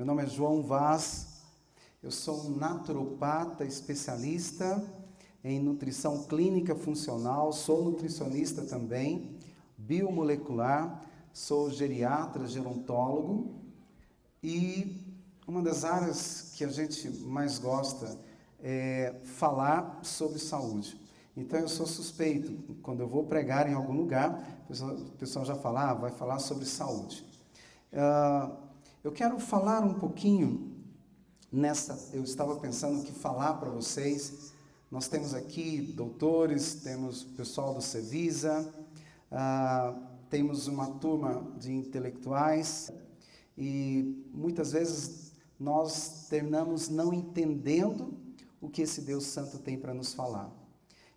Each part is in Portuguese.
Meu nome é João Vaz, eu sou um naturopata especialista em nutrição clínica funcional, sou nutricionista também, biomolecular, sou geriatra, gerontólogo e uma das áreas que a gente mais gosta é falar sobre saúde. Então eu sou suspeito, quando eu vou pregar em algum lugar, o pessoal já fala, ah, vai falar sobre saúde. Uh, eu quero falar um pouquinho nessa. Eu estava pensando que falar para vocês. Nós temos aqui doutores, temos pessoal do Cevisa, uh, temos uma turma de intelectuais e muitas vezes nós terminamos não entendendo o que esse Deus Santo tem para nos falar.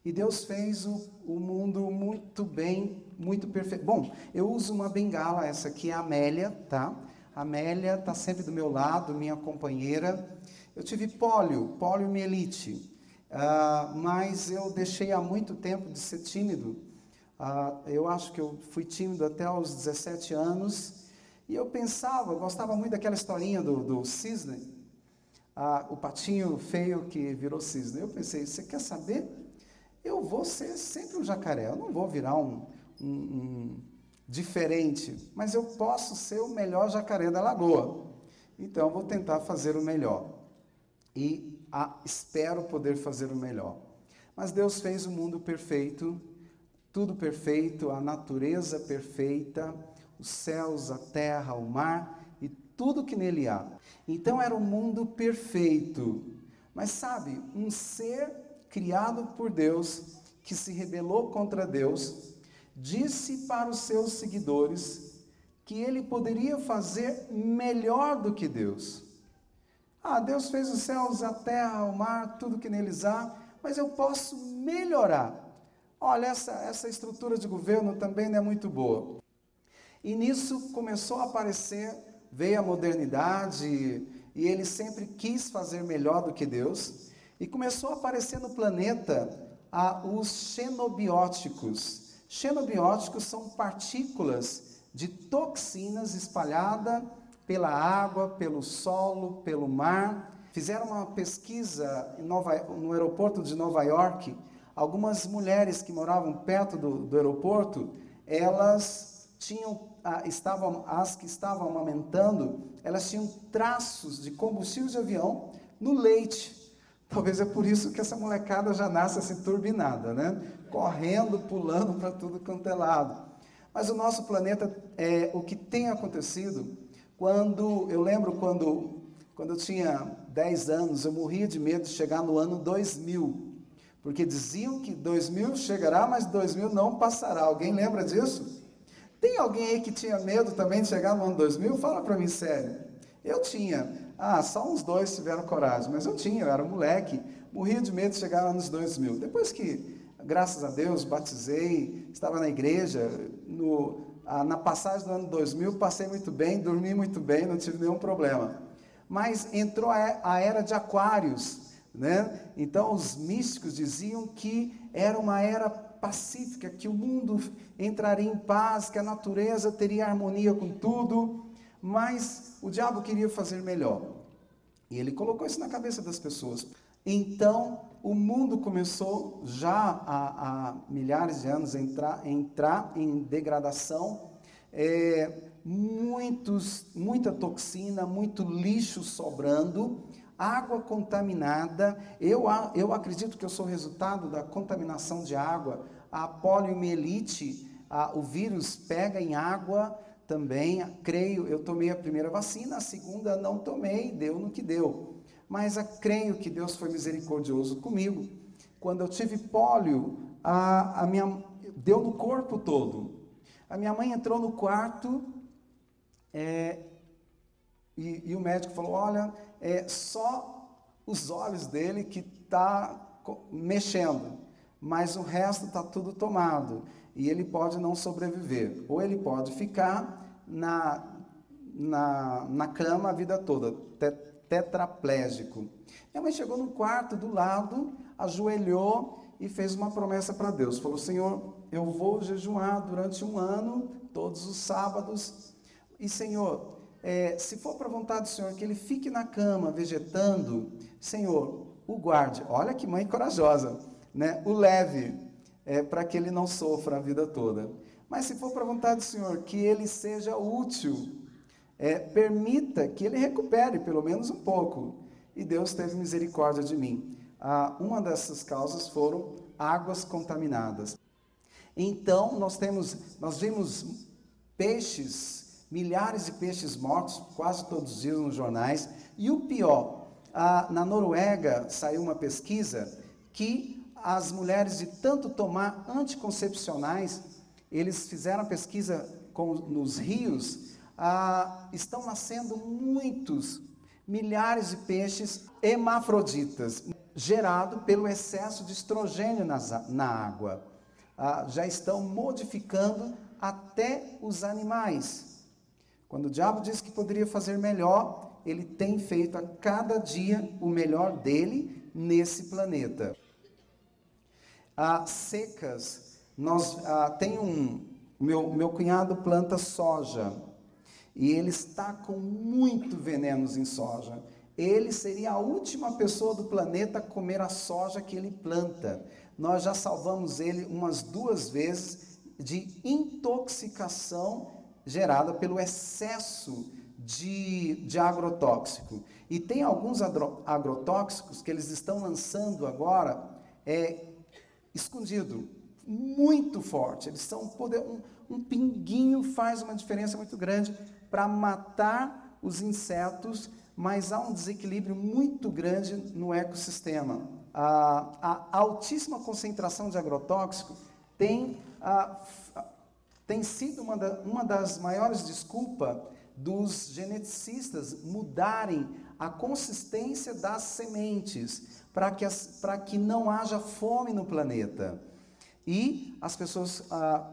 E Deus fez o, o mundo muito bem, muito perfeito. Bom, eu uso uma bengala, essa aqui é a Amélia, tá? Amélia está sempre do meu lado, minha companheira. Eu tive pólio, poliomielite, uh, mas eu deixei há muito tempo de ser tímido. Uh, eu acho que eu fui tímido até os 17 anos. E eu pensava, gostava muito daquela historinha do, do cisne, uh, o patinho feio que virou cisne. Eu pensei, você quer saber? eu vou ser sempre um jacaré. Eu não vou virar um, um, um diferente, mas eu posso ser o melhor jacaré da lagoa. Então, vou tentar fazer o melhor. E espero poder fazer o melhor. Mas Deus fez o mundo perfeito, tudo perfeito, a natureza perfeita, os céus, a terra, o mar e tudo que nele há. Então era um mundo perfeito. Mas sabe, um ser criado por Deus, que se rebelou contra Deus, disse para os seus seguidores que ele poderia fazer melhor do que Deus. Ah, Deus fez os céus, a terra, o mar, tudo que neles há, mas eu posso melhorar. Olha, essa, essa estrutura de governo também não é muito boa. E nisso começou a aparecer, veio a modernidade, e ele sempre quis fazer melhor do que Deus. E começou a aparecer no planeta ah, os xenobióticos. Xenobióticos são partículas de toxinas espalhadas pela água, pelo solo, pelo mar. Fizeram uma pesquisa Nova, no aeroporto de Nova York. Algumas mulheres que moravam perto do, do aeroporto, elas tinham, ah, estavam, as que estavam amamentando, elas tinham traços de combustível de avião no leite. Talvez é por isso que essa molecada já nasce assim turbinada, né? Correndo, pulando para tudo quanto é lado. Mas o nosso planeta, é o que tem acontecido, quando, eu lembro quando, quando eu tinha 10 anos, eu morria de medo de chegar no ano 2000. Porque diziam que 2000 chegará, mas 2000 não passará. Alguém lembra disso? Tem alguém aí que tinha medo também de chegar no ano 2000? Fala para mim sério. Eu tinha. Ah, só uns dois tiveram coragem, mas eu tinha, eu era moleque, morria de medo de chegar anos 2000. Depois que, graças a Deus, batizei, estava na igreja, no, ah, na passagem do ano 2000, passei muito bem, dormi muito bem, não tive nenhum problema. Mas entrou a era de Aquários, né? Então os místicos diziam que era uma era pacífica, que o mundo entraria em paz, que a natureza teria harmonia com tudo. Mas o diabo queria fazer melhor. E ele colocou isso na cabeça das pessoas. Então, o mundo começou já há, há milhares de anos a entrar, entrar em degradação. É, muitos, muita toxina, muito lixo sobrando, água contaminada. Eu, eu acredito que eu sou resultado da contaminação de água. A poliomielite, a, o vírus pega em água, também creio, eu tomei a primeira vacina, a segunda não tomei, deu no que deu. Mas a, creio que Deus foi misericordioso comigo. Quando eu tive pólio, a, a minha, deu no corpo todo. A minha mãe entrou no quarto é, e, e, o médico falou: Olha, é só os olhos dele que está mexendo, mas o resto está tudo tomado e ele pode não sobreviver. Ou ele pode ficar na, na, na cama a vida toda, tetraplégico. Minha mãe chegou no quarto do lado, ajoelhou e fez uma promessa para Deus. Falou: Senhor, eu vou jejuar durante um ano, todos os sábados. E Senhor, é, se for para a vontade do Senhor que ele fique na cama vegetando, Senhor, o guarde. Olha que mãe corajosa, né? O leve é, para que ele não sofra a vida toda. Mas se for para a vontade do Senhor que ele seja útil, é, permita que ele recupere pelo menos um pouco. E Deus teve misericórdia de mim. Ah, uma dessas causas foram águas contaminadas. Então nós temos, nós vimos peixes, milhares de peixes mortos, quase todos os dias nos jornais. E o pior, ah, na Noruega saiu uma pesquisa que as mulheres de tanto tomar anticoncepcionais, eles fizeram a pesquisa com, nos rios, ah, estão nascendo muitos, milhares de peixes hermafroditas, gerado pelo excesso de estrogênio nas, na água. Ah, já estão modificando até os animais. Quando o diabo diz que poderia fazer melhor, ele tem feito a cada dia o melhor dele nesse planeta. Ah, secas, nós ah, tem um meu, meu cunhado planta soja e ele está com muito venenos em soja. Ele seria a última pessoa do planeta a comer a soja que ele planta. Nós já salvamos ele umas duas vezes de intoxicação gerada pelo excesso de, de agrotóxico. E tem alguns agrotóxicos que eles estão lançando agora é, escondido, muito forte. Eles são poder, um, um pinguinho faz uma diferença muito grande para matar os insetos, mas há um desequilíbrio muito grande no ecossistema. A, a altíssima concentração de agrotóxico tem, a, tem sido uma, da, uma das maiores desculpas dos geneticistas mudarem a consistência das sementes para que, que não haja fome no planeta. E as pessoas ah,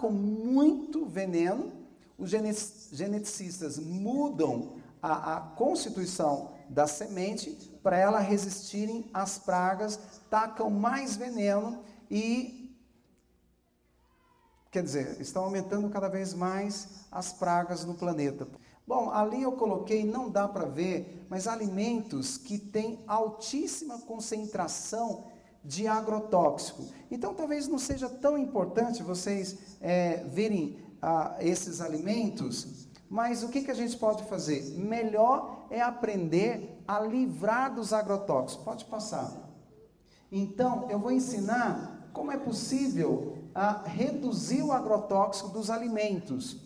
com muito veneno, os geneticistas mudam a, a constituição da semente para ela resistirem às pragas, tacam mais veneno e Quer dizer, estão aumentando cada vez mais as pragas no planeta. Bom, ali eu coloquei, não dá para ver, mas alimentos que têm altíssima concentração de agrotóxico. Então, talvez não seja tão importante vocês é, verem ah, esses alimentos, mas o que, que a gente pode fazer? Melhor é aprender a livrar dos agrotóxicos. Pode passar. Então, eu vou ensinar como é possível ah, reduzir o agrotóxico dos alimentos.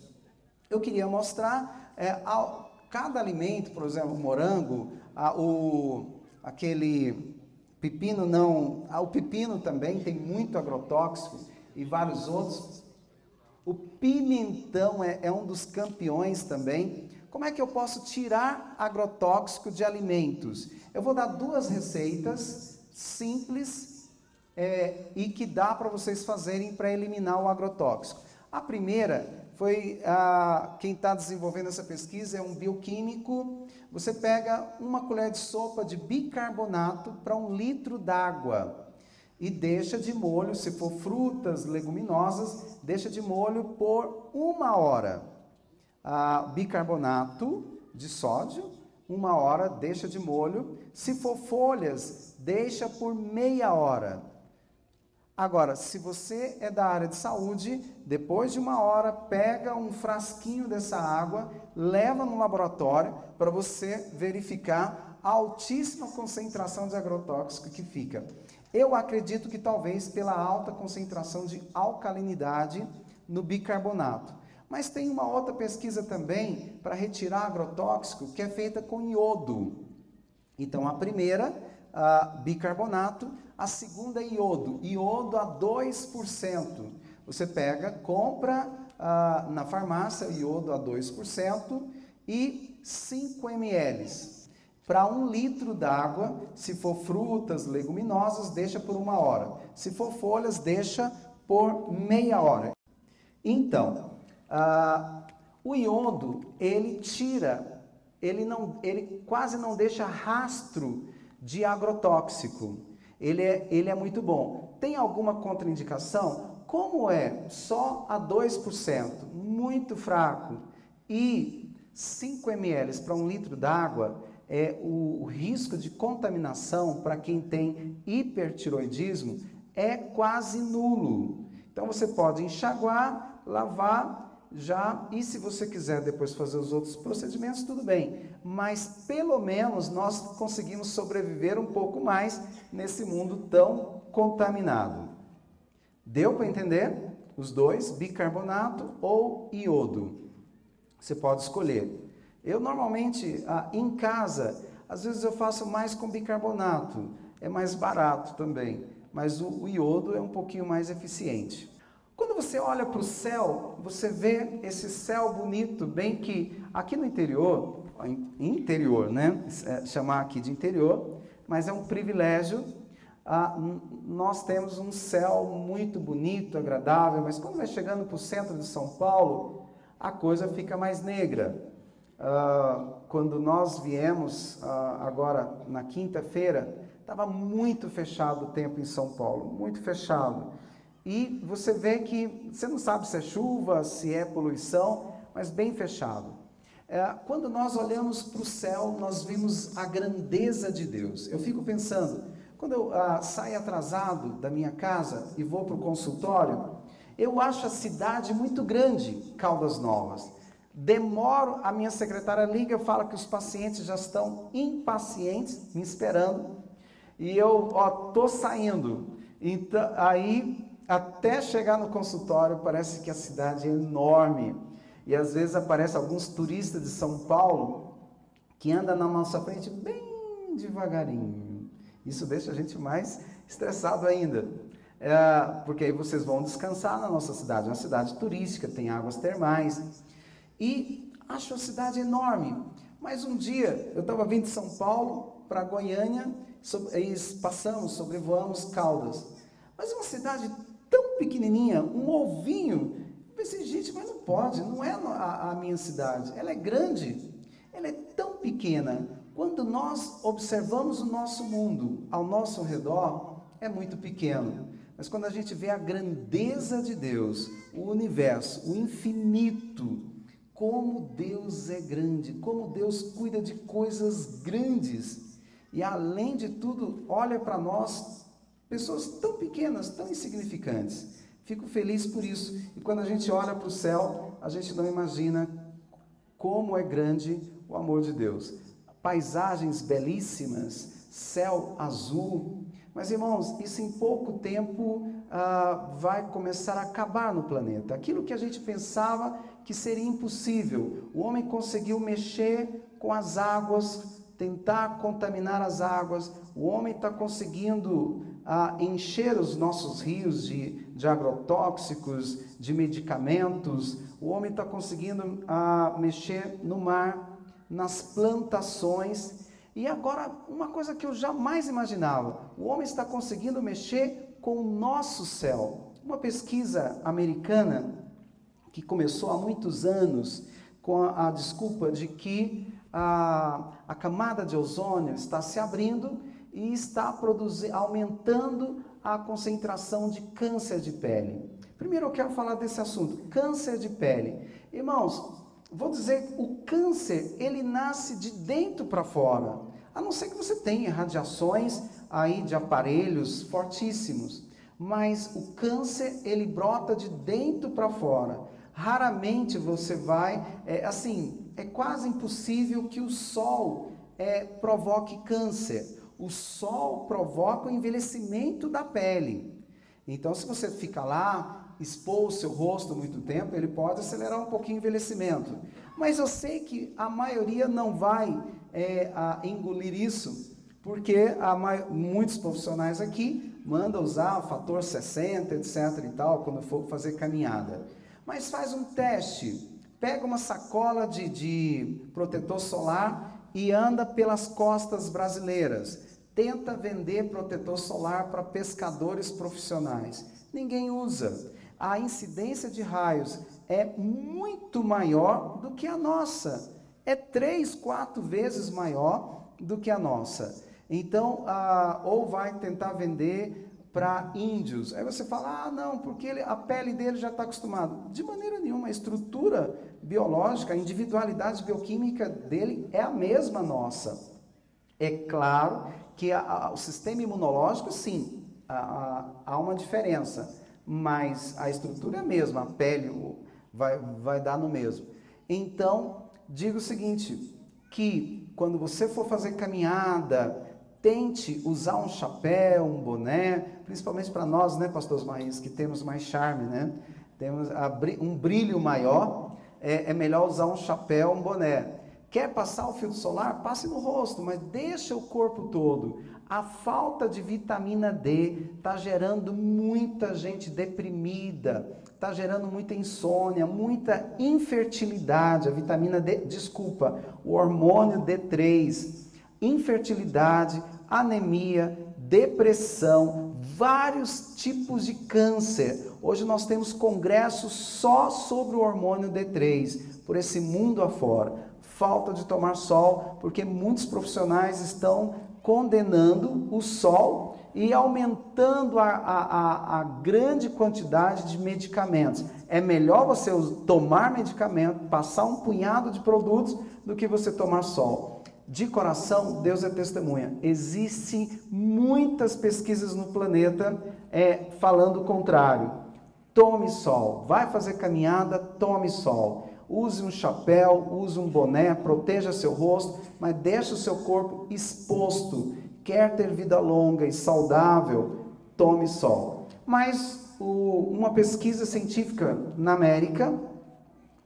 Eu queria mostrar é, ao, cada alimento, por exemplo, o morango, a, o, aquele Pepino não. Ah, o pepino também tem muito agrotóxico e vários outros. O pimentão é, é um dos campeões também. Como é que eu posso tirar agrotóxico de alimentos? Eu vou dar duas receitas simples é, e que dá para vocês fazerem para eliminar o agrotóxico. A primeira foi a, quem está desenvolvendo essa pesquisa é um bioquímico você pega uma colher de sopa de bicarbonato para um litro d'água e deixa de molho, se for frutas, leguminosas, deixa de molho por uma hora. Ah, bicarbonato de sódio, uma hora, deixa de molho. Se for folhas, deixa por meia hora. Agora, se você é da área de saúde, depois de uma hora, pega um frasquinho dessa água, leva no laboratório para você verificar a altíssima concentração de agrotóxico que fica. Eu acredito que talvez pela alta concentração de alcalinidade no bicarbonato. Mas tem uma outra pesquisa também para retirar agrotóxico que é feita com iodo. Então, a primeira, a bicarbonato, a segunda é iodo, iodo a 2%. Você pega, compra ah, na farmácia iodo a 2% e 5 ml. Para um litro d'água, se for frutas, leguminosas, deixa por uma hora. Se for folhas, deixa por meia hora. Então, ah, o iodo, ele tira, ele, não, ele quase não deixa rastro de agrotóxico ele é, ele é muito bom. Tem alguma contraindicação? Como é só a 2%, muito fraco, e 5 ml para um litro d'água é o, o risco de contaminação para quem tem hipertiroidismo é quase nulo. Então você pode enxaguar, lavar já, e se você quiser depois fazer os outros procedimentos, tudo bem. Mas pelo menos nós conseguimos sobreviver um pouco mais nesse mundo tão contaminado. Deu para entender? Os dois, bicarbonato ou iodo. Você pode escolher. Eu normalmente, ah, em casa, às vezes eu faço mais com bicarbonato, é mais barato também, mas o, o iodo é um pouquinho mais eficiente. Quando você olha para o céu, você vê esse céu bonito, bem que aqui no interior, interior, né? É, chamar aqui de interior, mas é um privilégio. Ah, nós temos um céu muito bonito, agradável, mas quando vai chegando para o centro de São Paulo, a coisa fica mais negra. Ah, quando nós viemos ah, agora na quinta-feira, estava muito fechado o tempo em São Paulo, muito fechado. E você vê que você não sabe se é chuva, se é poluição, mas bem fechado. É, quando nós olhamos para o céu, nós vimos a grandeza de Deus. Eu fico pensando, quando eu ah, saio atrasado da minha casa e vou para o consultório, eu acho a cidade muito grande, Caldas Novas. Demoro, a minha secretária liga fala que os pacientes já estão impacientes, me esperando, e eu, ó, tô saindo. Então, aí até chegar no consultório, parece que a cidade é enorme. E às vezes aparecem alguns turistas de São Paulo que andam na nossa frente bem devagarinho. Isso deixa a gente mais estressado ainda. É, porque aí vocês vão descansar na nossa cidade. É uma cidade turística, tem águas termais. E acho a cidade enorme. Mas um dia eu estava vindo de São Paulo para Goiânia, e passamos, sobrevoamos Caldas. Mas é uma cidade tão pequenininha, um ovinho. Pensei, gente, mas não pode, não é a, a minha cidade. Ela é grande, ela é tão pequena. Quando nós observamos o nosso mundo ao nosso redor, é muito pequeno. Mas quando a gente vê a grandeza de Deus, o universo, o infinito, como Deus é grande, como Deus cuida de coisas grandes. E além de tudo, olha para nós Pessoas tão pequenas, tão insignificantes. Fico feliz por isso. E quando a gente olha para o céu, a gente não imagina como é grande o amor de Deus. Paisagens belíssimas, céu azul. Mas, irmãos, isso em pouco tempo ah, vai começar a acabar no planeta. Aquilo que a gente pensava que seria impossível, o homem conseguiu mexer com as águas, tentar contaminar as águas, o homem está conseguindo a encher os nossos rios de, de agrotóxicos, de medicamentos. O homem está conseguindo a, mexer no mar, nas plantações. E agora, uma coisa que eu jamais imaginava: o homem está conseguindo mexer com o nosso céu. Uma pesquisa americana que começou há muitos anos com a, a desculpa de que a, a camada de ozônio está se abrindo e está aumentando a concentração de câncer de pele. Primeiro eu quero falar desse assunto, câncer de pele. Irmãos, vou dizer, o câncer, ele nasce de dentro para fora. A não ser que você tenha radiações aí de aparelhos fortíssimos, mas o câncer, ele brota de dentro para fora. Raramente você vai, é, assim, é quase impossível que o sol é, provoque câncer o sol provoca o envelhecimento da pele. Então, se você fica lá, expor o seu rosto muito tempo, ele pode acelerar um pouquinho o envelhecimento. Mas eu sei que a maioria não vai é, engolir isso, porque muitos profissionais aqui mandam usar o fator 60, etc. e tal, quando for fazer caminhada. Mas faz um teste. Pega uma sacola de, de protetor solar e anda pelas costas brasileiras tenta vender protetor solar para pescadores profissionais. Ninguém usa. A incidência de raios é muito maior do que a nossa. É três, quatro vezes maior do que a nossa. Então, ah, ou vai tentar vender para índios. Aí você fala, ah, não, porque ele, a pele dele já está acostumado. De maneira nenhuma, a estrutura biológica, a individualidade bioquímica dele é a mesma nossa. É claro que a, a, o sistema imunológico, sim, há, uma diferença, mas a estrutura é a mesma, a pele vai, vai dar no mesmo. Então, digo o seguinte, que quando você for fazer caminhada, tente usar um chapéu, um boné, principalmente para nós, né, pastores Maís, que temos mais charme, né? Temos um brilho maior, é, é melhor usar um chapéu, um boné. Quer passar o filtro solar? Passe no rosto, mas deixa o corpo todo. A falta de vitamina D está gerando muita gente deprimida, está gerando muita insônia, muita infertilidade. A vitamina D, desculpa, o hormônio D3, infertilidade, anemia, depressão, vários tipos de câncer. Hoje nós temos congressos só sobre o hormônio D3, por esse mundo afora. Falta de tomar sol, porque muitos profissionais estão condenando o sol e aumentando a, a, a, grande quantidade de medicamentos. É melhor você tomar medicamento, passar um punhado de produtos, do que você tomar sol de coração, Deus é testemunha. Existem muitas pesquisas no planeta é, falando o contrário. Tome sol. Vai fazer caminhada, tome sol. Use um chapéu, use um boné, proteja seu rosto, mas deixe o seu corpo exposto. Quer ter vida longa e saudável, tome sol. Mas o, uma pesquisa científica na América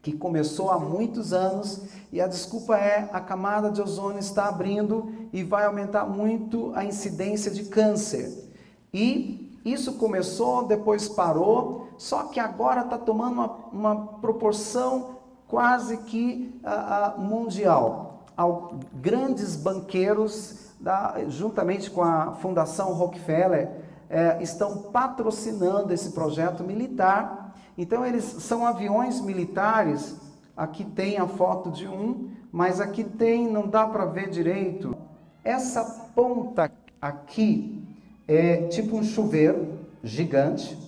que começou há muitos anos e a desculpa é a camada de ozônio está abrindo e vai aumentar muito a incidência de câncer. E isso começou, depois parou, só que agora está tomando uma, uma, proporção quase que uh, uh, mundial. Ao, grandes banqueiros, da, juntamente com a Fundação Rockefeller, uh, estão patrocinando esse projeto militar então eles são aviões militares. Aqui tem a foto de um, mas aqui tem, não dá para ver direito. Essa ponta aqui é tipo um chuveiro gigante,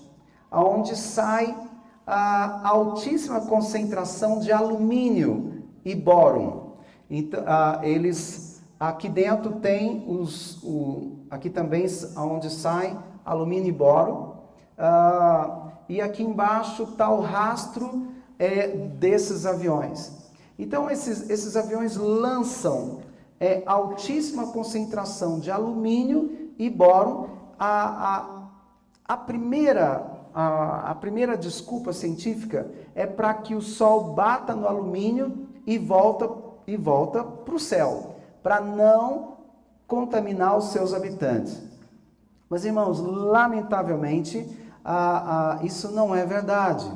aonde sai a altíssima concentração de alumínio e bóron. Então, ah, eles aqui dentro tem os, o, aqui também onde sai alumínio e bóron. Ah, e aqui embaixo está o rastro é, desses aviões. Então, esses, esses aviões lançam é, altíssima concentração de alumínio e boro. A, a, a, primeira, a, a primeira desculpa científica é para que o Sol bata no alumínio e volta e volta para o céu, para não contaminar os seus habitantes. Mas, irmãos, lamentavelmente, isso não é verdade.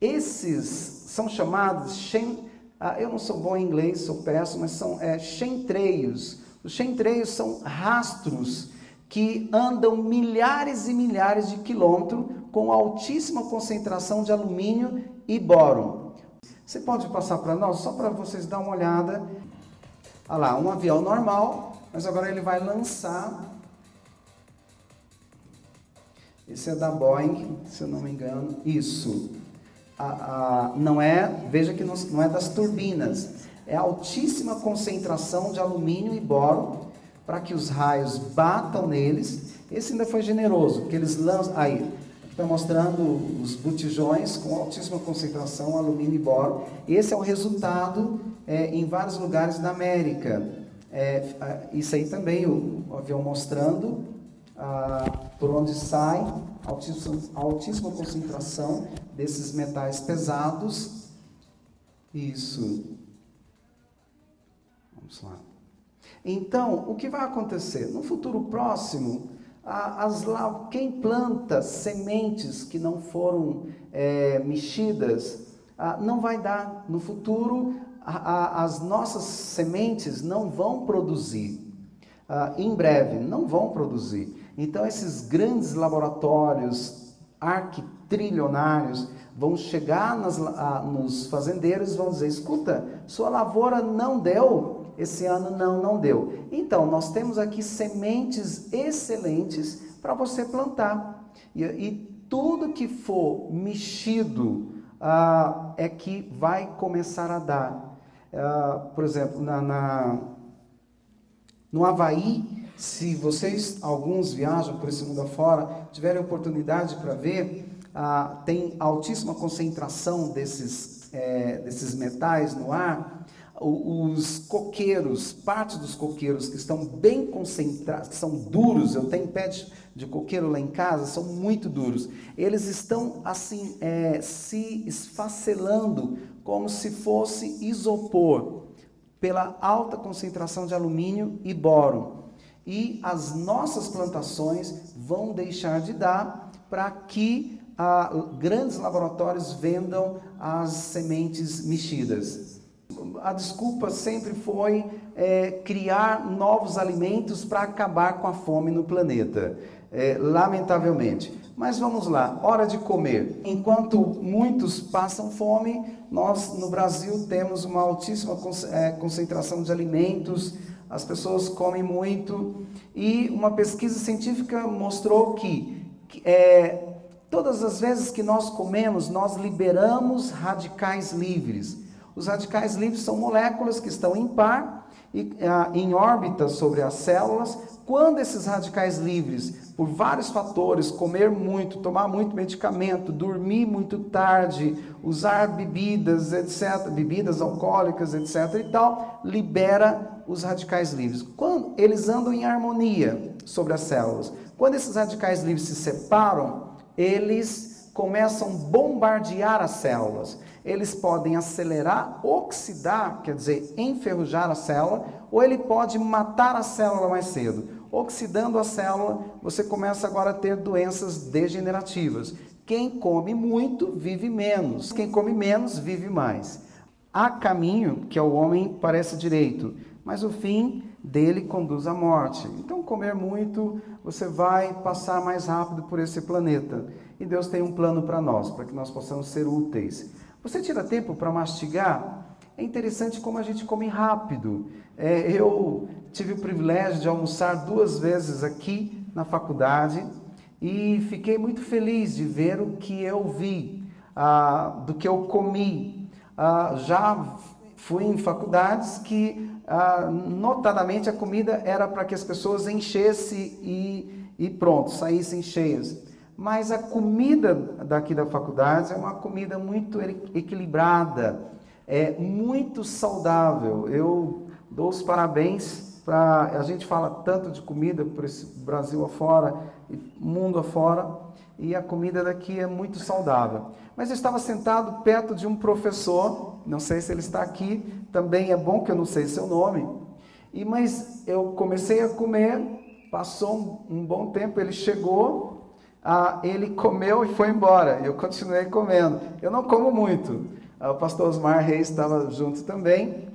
Esses são chamados, shen, ah, eu não sou bom em inglês, sou péssimo, mas são é, chentreios. Os chentreios são rastros que andam milhares e milhares de quilômetros com altíssima concentração de alumínio e boro. Você pode passar para nós, só para vocês dar uma olhada. Olha lá, um avião normal, mas agora ele vai lançar esse é da Boeing, se eu não me engano. Isso. A, a, não é, veja que não, não, é das turbinas. É altíssima concentração de alumínio e boro para que os raios batam neles. Esse ainda foi generoso, porque eles lançam. Aí, está mostrando os botijões com altíssima concentração, alumínio e boro. Esse é o resultado é, em vários lugares da América. É, isso aí também, o, o avião mostrando ah, por onde sai altíssima, altíssima concentração desses metais pesados. Isso. Vamos lá. Então, o que vai acontecer? No futuro próximo, as, quem planta sementes que não foram é, mexidas, não vai dar. No futuro, as nossas sementes não vão produzir. em breve, não vão produzir. Então, esses grandes laboratórios arquitrilionários vão chegar nas, nos fazendeiros e vão dizer: escuta, sua lavoura não deu, esse ano não, não deu. Então, nós temos aqui sementes excelentes para você plantar. E, e, tudo que for mexido ah, é que vai começar a dar. Ah, por exemplo, na, na, no Havaí, se vocês, alguns viajam por esse mundo afora, tiverem oportunidade para ver, ah, tem altíssima concentração desses, é, desses metais no ar os coqueiros, parte dos coqueiros que estão bem concentrados, são duros, eu tenho pé de coqueiro lá em casa, são muito duros. Eles estão assim, é, se esfacelando como se fosse isopor, pela alta concentração de alumínio e boro. E as nossas plantações vão deixar de dar para que ah, grandes laboratórios vendam as sementes mexidas a desculpa sempre foi é, criar novos alimentos para acabar com a fome no planeta, é, lamentavelmente. Mas vamos lá, hora de comer. Enquanto muitos passam fome, nós no Brasil temos uma altíssima é, concentração de alimentos, as pessoas comem muito, e uma pesquisa científica mostrou que, é, todas as vezes que nós comemos, nós liberamos radicais livres. Os radicais livres são moléculas que estão em par e ah, em órbita sobre as células. Quando esses radicais livres, por vários fatores, comer muito, tomar muito medicamento, dormir muito tarde, usar bebidas, etc., bebidas alcoólicas, etc. e tal, libera os radicais livres. Quando eles andam em harmonia sobre as células. Quando esses radicais livres se separam, eles começam a bombardear as células eles podem acelerar, oxidar, quer dizer, enferrujar a célula, ou ele pode matar a célula mais cedo. Oxidando a célula, você começa agora a ter doenças degenerativas. Quem come muito vive menos, quem come menos vive mais. Há caminho que ao homem parece direito, mas o fim dele conduz à morte. Então, comer muito, você vai passar mais rápido por esse planeta. E Deus tem um plano para nós, para que nós possamos ser úteis. Você tira tempo para mastigar? É interessante como a gente come rápido. É, eu tive o privilégio de almoçar duas vezes aqui na faculdade e fiquei muito feliz de ver o que eu vi, ah, do que eu comi. Ah, já fui em faculdades que, ah, notadamente, a comida era para que as pessoas enchessem e, e pronto, saíssem cheias. Mas a comida daqui da faculdade é uma comida muito equilibrada, é muito saudável. Eu dou os parabéns para. A gente fala tanto de comida por esse Brasil afora, mundo afora, e a comida daqui é muito saudável. Mas eu estava sentado perto de um professor, não sei se ele está aqui, também é bom que eu não sei seu nome. E mas eu comecei a comer, passou um, um bom tempo, ele chegou ah, ele comeu e foi embora. Eu continuei comendo. Eu não como muito. Ah, o pastor Osmar Reis estava junto também,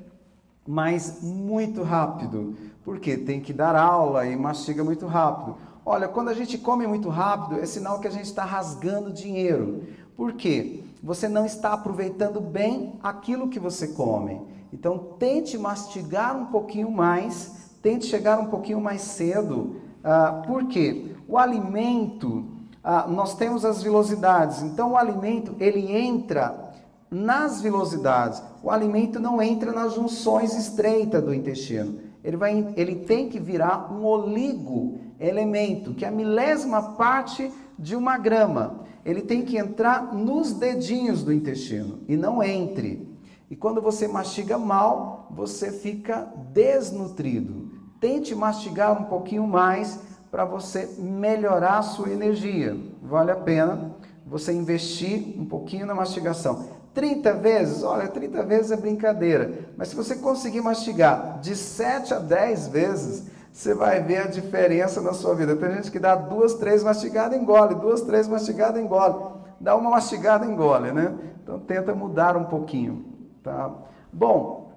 mas muito rápido. Porque tem que dar aula e mastiga muito rápido. Olha, quando a gente come muito rápido, é sinal que a gente está rasgando dinheiro. Por quê? Você não está aproveitando bem aquilo que você come. Então, tente mastigar um pouquinho mais, tente chegar um pouquinho mais cedo. Ah, por quê? O alimento ah, nós temos as vilosidades. Então o alimento ele entra nas vilosidades. O alimento não entra nas junções estreitas do intestino. Ele, vai, ele tem que virar um oligo elemento, que é a milésima parte de uma grama. Ele tem que entrar nos dedinhos do intestino e não entre. E quando você mastiga mal, você fica desnutrido. Tente mastigar um pouquinho mais para você melhorar a sua energia. Vale a pena você investir um pouquinho na mastigação. 30 vezes, olha, 30 vezes é brincadeira, mas se você conseguir mastigar de 7 a 10 vezes, você vai ver a diferença na sua vida. Tem gente que dá duas, três mastigadas, engole, duas, três mastigadas, engole. Dá uma mastigada, engole, né? Então tenta mudar um pouquinho, tá? Bom,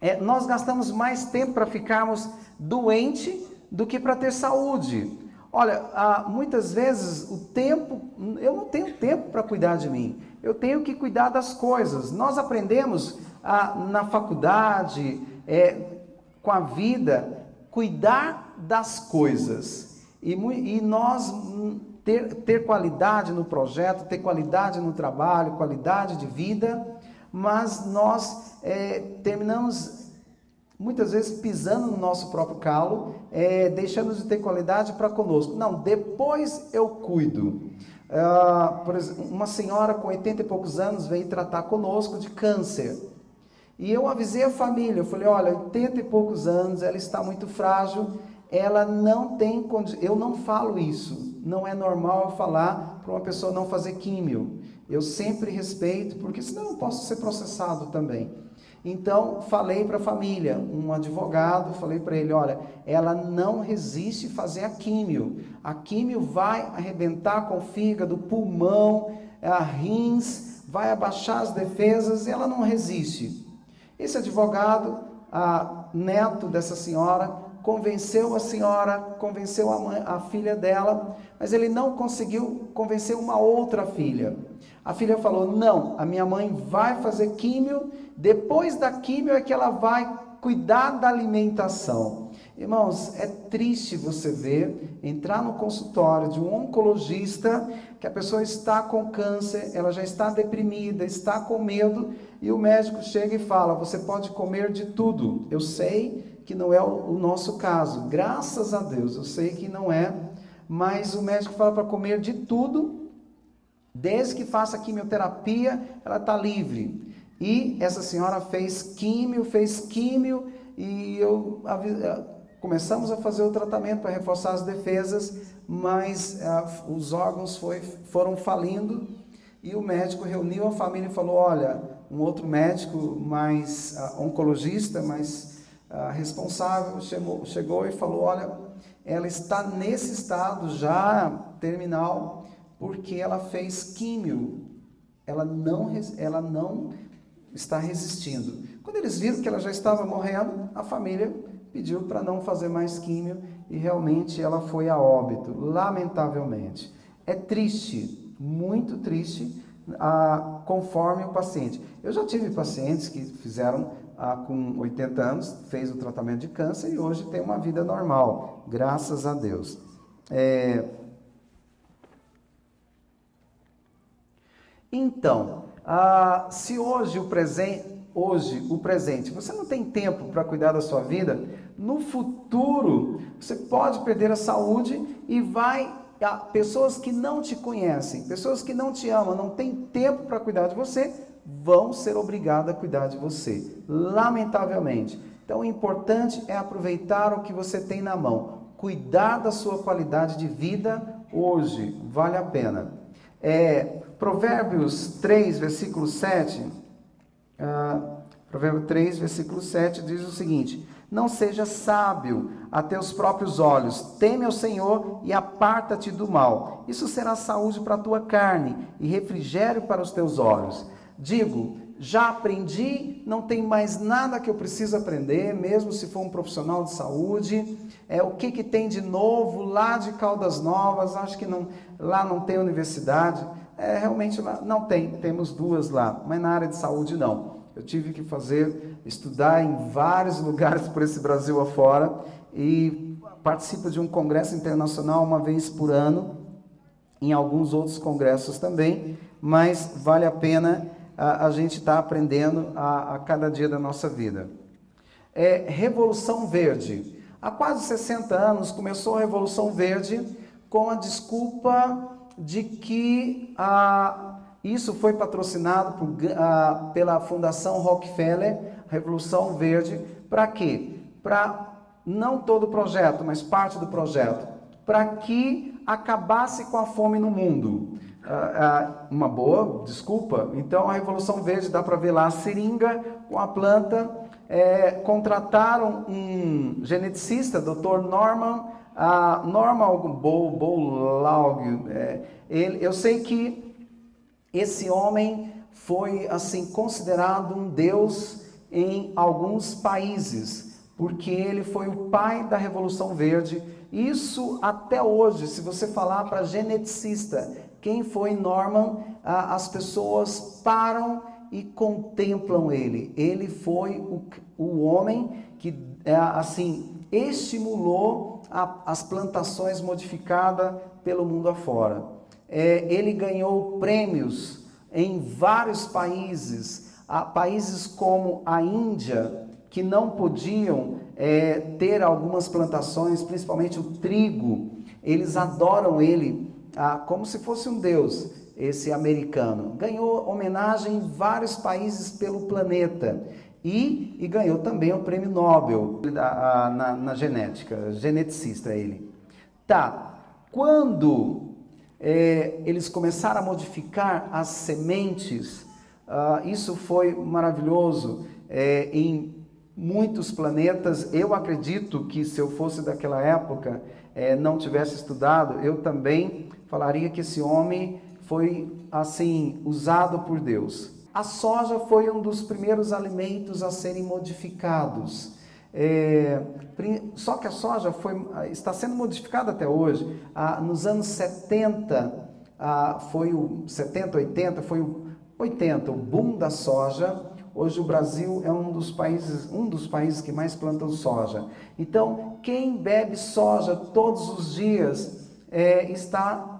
é, nós gastamos mais tempo para ficarmos doentes do que para ter saúde. Olha, muitas vezes o tempo, eu não tenho tempo para cuidar de mim, eu tenho que cuidar das coisas. Nós aprendemos na faculdade, é, com a vida, cuidar das coisas. E, e nós ter, ter qualidade no projeto, ter qualidade no trabalho, qualidade de vida, mas nós é, terminamos muitas vezes pisando no nosso próprio calo, é, deixando de ter qualidade para conosco. Não, depois eu cuido. Uh, por exemplo, uma senhora com 80 e poucos anos veio tratar conosco de câncer. E eu avisei a família, eu falei, olha, 80 e poucos anos, ela está muito frágil, ela não tem eu não falo isso, não é normal eu falar para uma pessoa não fazer químio. Eu sempre respeito, porque senão eu posso ser processado também. Então, falei para a família, um advogado, falei para ele, olha, ela não resiste fazer a químio. A químio vai arrebentar com o fígado, pulmão, a rins, vai abaixar as defesas e ela não resiste. Esse advogado, a neto dessa senhora, convenceu a senhora, convenceu a, mãe, a filha dela, mas ele não conseguiu convencer uma outra filha. A filha falou: Não, a minha mãe vai fazer químio, depois da químio é que ela vai cuidar da alimentação. Irmãos, é triste você ver entrar no consultório de um oncologista que a pessoa está com câncer, ela já está deprimida, está com medo, e o médico chega e fala: Você pode comer de tudo. Eu sei que não é o nosso caso, graças a Deus, eu sei que não é, mas o médico fala para comer de tudo Desde que faça quimioterapia, ela está livre. E essa senhora fez químio, fez químio, e eu eh, começamos a fazer o tratamento para reforçar as defesas, mas uh, os órgãos foi, foram falindo e o médico reuniu a família e falou: olha, um outro médico mais uh, oncologista, mais uh, responsável, chegou, chegou e falou: olha, ela está nesse estado já terminal porque ela fez químio. Ela não, ela não está resistindo. Quando eles viram que ela já estava morrendo, a família pediu para não fazer mais químio e realmente ela foi a óbito, lamentavelmente. É triste, muito triste, ah, conforme o paciente. Eu já tive pacientes que fizeram ah, com 80 anos, fez o tratamento de câncer e hoje tem uma vida normal, graças a Deus. É, Então, ah, se hoje o presente, hoje o presente, você não tem tempo para cuidar da sua vida, no futuro você pode perder a saúde e vai a pessoas que não te conhecem, pessoas que não te amam, não têm tempo para cuidar de você, vão ser obrigadas a cuidar de você, lamentavelmente. Então, o importante é aproveitar o que você tem na mão, cuidar da sua qualidade de vida hoje, vale a pena. É, Provérbios 3, versículo 7. Uh, Provérbio 3, versículo 7 diz o seguinte: Não seja sábio a teus próprios olhos, teme ao Senhor e aparta-te do mal. Isso será saúde para a tua carne e refrigério para os teus olhos. Digo, já aprendi, não tem mais nada que eu preciso aprender, mesmo se for um profissional de saúde. É o que, que tem de novo lá de Caldas Novas? Acho que não, lá não tem universidade. É, realmente não tem, temos duas lá, mas na área de saúde não. Eu tive que fazer, estudar em vários lugares por esse Brasil afora e participo de um congresso internacional uma vez por ano, em alguns outros congressos também, mas vale a pena a, a gente estar tá aprendendo a, a, cada dia da nossa vida. É Revolução Verde. Há quase 60 anos começou a Revolução Verde com a desculpa de que ah, isso foi patrocinado por, ah, pela Fundação Rockefeller, Revolução Verde, para quê? Para não todo o projeto, mas parte do projeto, para que acabasse com a fome no mundo. Ah, ah uma boa desculpa. Então a Revolução Verde dá para ver lá a seringa com a planta. É, contrataram um geneticista, Dr. Norman a Norma Bowlaug, é, ele, eu sei que esse homem foi assim considerado um deus em alguns países, porque ele foi o pai da Revolução Verde. Isso até hoje, se você falar para geneticista quem foi Norman, as pessoas param e contemplam ele. Ele foi o, o homem que é, assim, estimulou a, as plantações modificadas pelo mundo afora. É, ele ganhou prêmios em vários países, a, países como a Índia, que não podiam é, ter algumas plantações, principalmente o trigo, eles adoram ele ah, como se fosse um deus, esse americano. Ganhou homenagem em vários países pelo planeta. E, e ganhou também o prêmio Nobel na, na, na genética, geneticista ele. Tá, quando é, eles começaram a modificar as sementes, uh, isso foi maravilhoso é, em muitos planetas. Eu acredito que se eu fosse daquela época, é, não tivesse estudado, eu também falaria que esse homem foi assim usado por Deus. A soja foi um dos primeiros alimentos a serem modificados. É, só que a soja foi, está sendo modificada até hoje. Ah, nos anos 70, ah, foi o 70, 80, foi o 80, o boom da soja. Hoje o Brasil é um dos países, um dos países que mais plantam soja. Então, quem bebe soja todos os dias é, está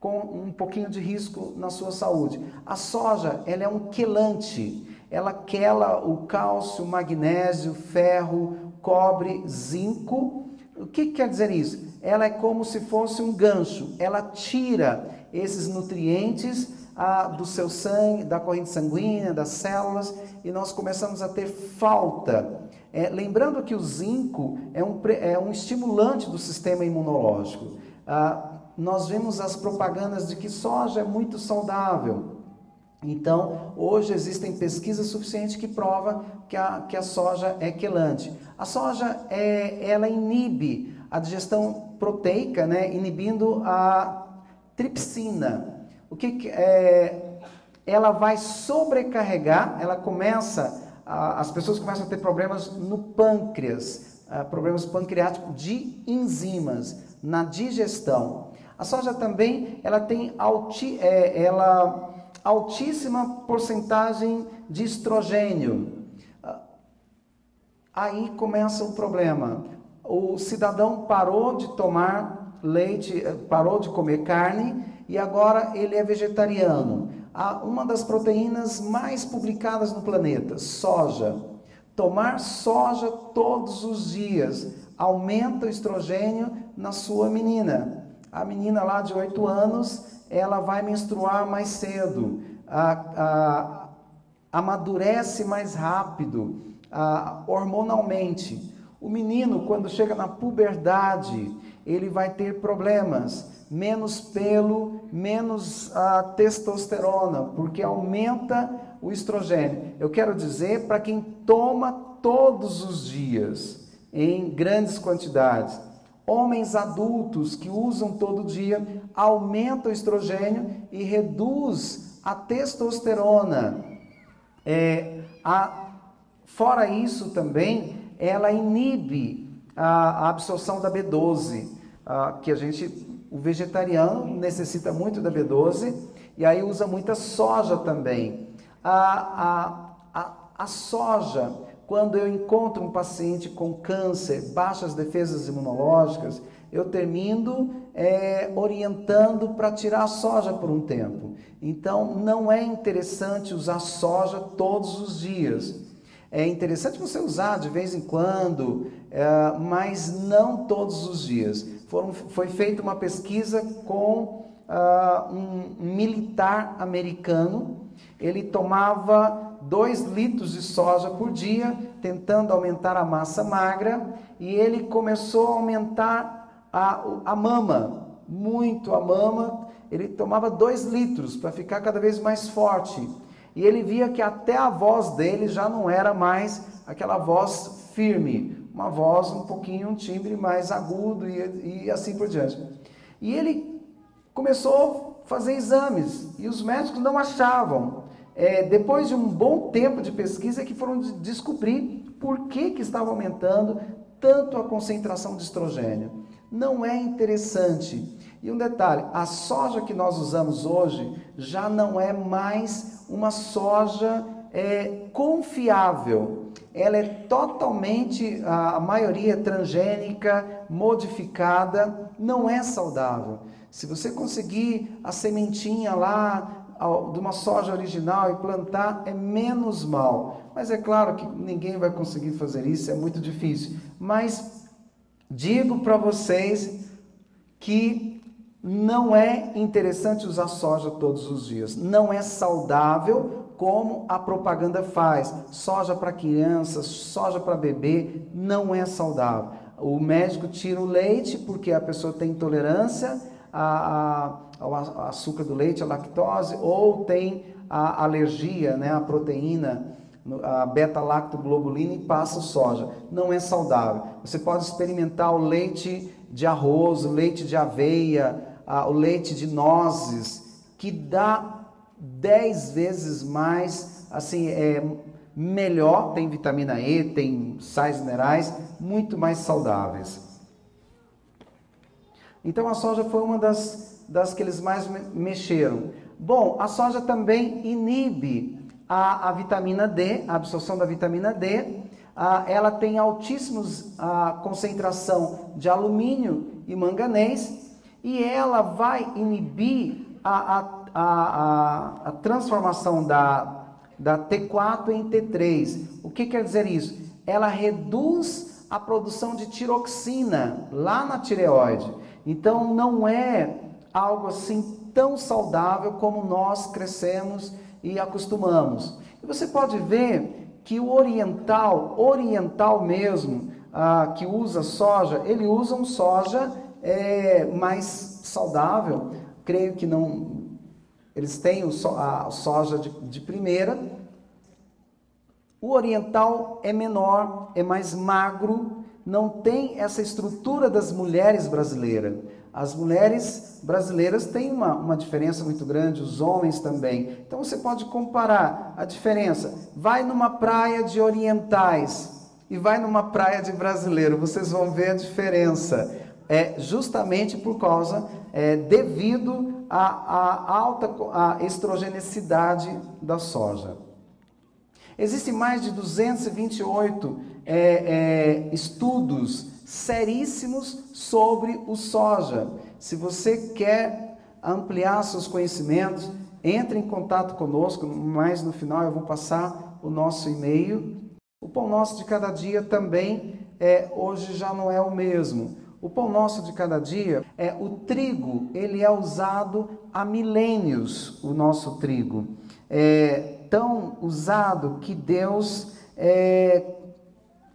com um pouquinho de risco na sua saúde. A soja, ela é um quelante. Ela quela o cálcio, magnésio, ferro, cobre, zinco. O que, que quer dizer isso? Ela é como se fosse um gancho. Ela tira esses nutrientes ah, do seu sangue, da corrente sanguínea, das células, e nós começamos a ter falta. É, lembrando que o zinco é um, é um estimulante do sistema imunológico. Ah, nós vemos as propagandas de que soja é muito saudável. Então, hoje existem pesquisas suficientes que provam que a, que a soja é quelante. A soja, é, ela inibe a digestão proteica, né, inibindo a tripsina. O que, que é, ela vai sobrecarregar, ela começa, a, as pessoas começam a ter problemas no pâncreas, a, problemas pancreáticos de enzimas, na digestão. A soja também ela tem alti, é, ela, altíssima porcentagem de estrogênio. Ah, aí começa o problema. O cidadão parou de tomar leite, eh, parou de comer carne e agora ele é vegetariano. Uma das proteínas mais publicadas no planeta, soja. Tomar soja todos os dias aumenta o estrogênio na sua menina a menina lá de 8 anos, ela vai menstruar mais cedo, a, a, amadurece mais rápido, a, hormonalmente. O menino, quando chega na puberdade, ele vai ter problemas, menos pelo, menos a testosterona, porque aumenta o estrogênio. Eu quero dizer para quem toma todos os dias, em grandes quantidades. Homens adultos que usam todo dia aumenta o estrogênio e reduz a testosterona. É, a, fora isso também, ela inibe a, a absorção da B12, a, que a gente, o vegetariano necessita muito da B12 e aí usa muita soja também. A, a, a, a soja quando eu encontro um paciente com câncer, baixas defesas imunológicas, eu termino é, orientando para tirar a soja por um tempo. Então, não é interessante usar soja todos os dias. É interessante você usar de vez em quando, é, mas não todos os dias. Foram, foi feita uma pesquisa com uh, um militar americano. Ele tomava 2 litros de soja por dia, tentando aumentar a massa magra, e ele começou a aumentar a, a mama, muito a mama. Ele tomava 2 litros para ficar cada vez mais forte. E ele via que até a voz dele já não era mais aquela voz firme, uma voz um pouquinho, um timbre mais agudo e, e assim por diante. E ele começou a fazer exames e os médicos não achavam é, depois de um bom tempo de pesquisa, que foram descobrir por que, que estava aumentando tanto a concentração de estrogênio. Não é interessante. E um detalhe: a soja que nós usamos hoje já não é mais uma soja é confiável. Ela é totalmente, a maioria transgênica, modificada, não é saudável. Se você conseguir a sementinha lá de uma soja original e plantar, é menos mal. Mas é claro que ninguém vai conseguir fazer isso, é muito difícil. Mas digo para vocês que não é interessante usar soja todos os dias. Não é saudável como a propaganda faz. Soja para crianças, soja para bebê, não é saudável. O médico tira o leite porque a pessoa tem intolerância a, a, ao açúcar do leite, a lactose, ou tem a alergia, né, a proteína, a beta-lactoglobulina e passa soja. Não é saudável. Você pode experimentar o leite de arroz, o leite de aveia, o leite de nozes, que dá 10 vezes mais, assim, é melhor, tem vitamina E, tem sais minerais, muito mais saudáveis. Então a soja foi uma das, das que eles mais mexeram. Bom, a soja também inibe a, a vitamina D, a absorção da vitamina D. A, ela tem altíssimos a concentração de alumínio e manganês e ela vai inibir a, a, a, a transformação da, da T4 em T3. O que quer dizer isso? Ela reduz a produção de tiroxina lá na tireoide. Então não é algo assim tão saudável como nós crescemos e acostumamos. E você pode ver que o oriental, oriental mesmo, ah, que usa soja, ele usa um soja é, mais saudável. Creio que não. Eles têm o so, a soja de, de primeira. O oriental é menor, é mais magro, não tem essa estrutura das mulheres brasileiras. As mulheres brasileiras têm uma, uma diferença muito grande, os homens também. Então você pode comparar a diferença. Vai numa praia de orientais e vai numa praia de brasileiro, vocês vão ver a diferença. É justamente por causa, é, devido à, alta à estrogenicidade da soja. Existem mais de 228 é, é, estudos seríssimos sobre o soja. Se você quer ampliar seus conhecimentos, entre em contato conosco, mas no final eu vou passar o nosso e-mail. O pão nosso de cada dia também é, hoje já não é o mesmo. O pão nosso de cada dia é o trigo, ele é usado há milênios, o nosso trigo. É tão usado que Deus é,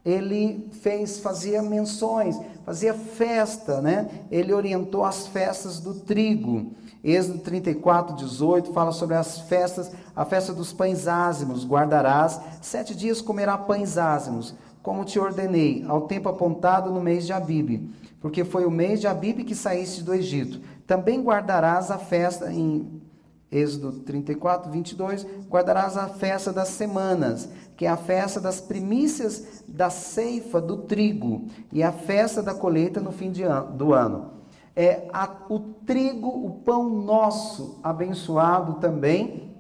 ele fez, fazia menções, fazia festa, né? Ele orientou as festas do trigo. Êxodo 34, 18 fala sobre as festas, a festa dos pães ázimos, guardarás, sete dias comerá pães ázimos, como te ordenei, ao tempo apontado no mês de Abibe, porque foi o mês de Abibe que saíste do Egito. Também guardarás a festa em Êxodo 34, 22, guardarás a festa das semanas, que é a festa das primícias da ceifa do trigo e a festa da colheita no fim an do ano. É a, o trigo, o pão nosso abençoado também,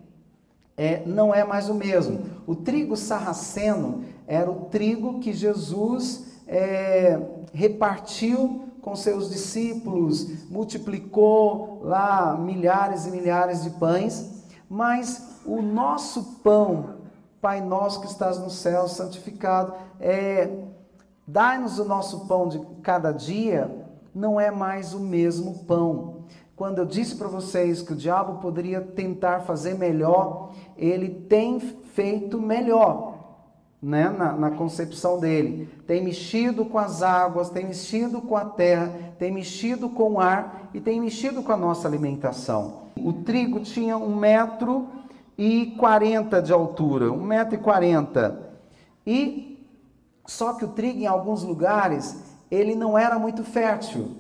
é, não é mais o mesmo. O trigo sarraceno era o trigo que Jesus é, repartiu com seus discípulos, multiplicou lá milhares e milhares de pães, mas o nosso pão, Pai nosso que estás no céu, santificado, é, dai-nos o nosso pão de cada dia, não é mais o mesmo pão. Quando eu disse para vocês que o diabo poderia tentar fazer melhor, ele tem feito melhor né, na, na, concepção dele. Tem mexido com as águas, tem mexido com a terra, tem mexido com o ar e tem mexido com a nossa alimentação. O trigo tinha um metro e quarenta de altura, um metro e quarenta. E só que o trigo em alguns lugares ele não era muito fértil,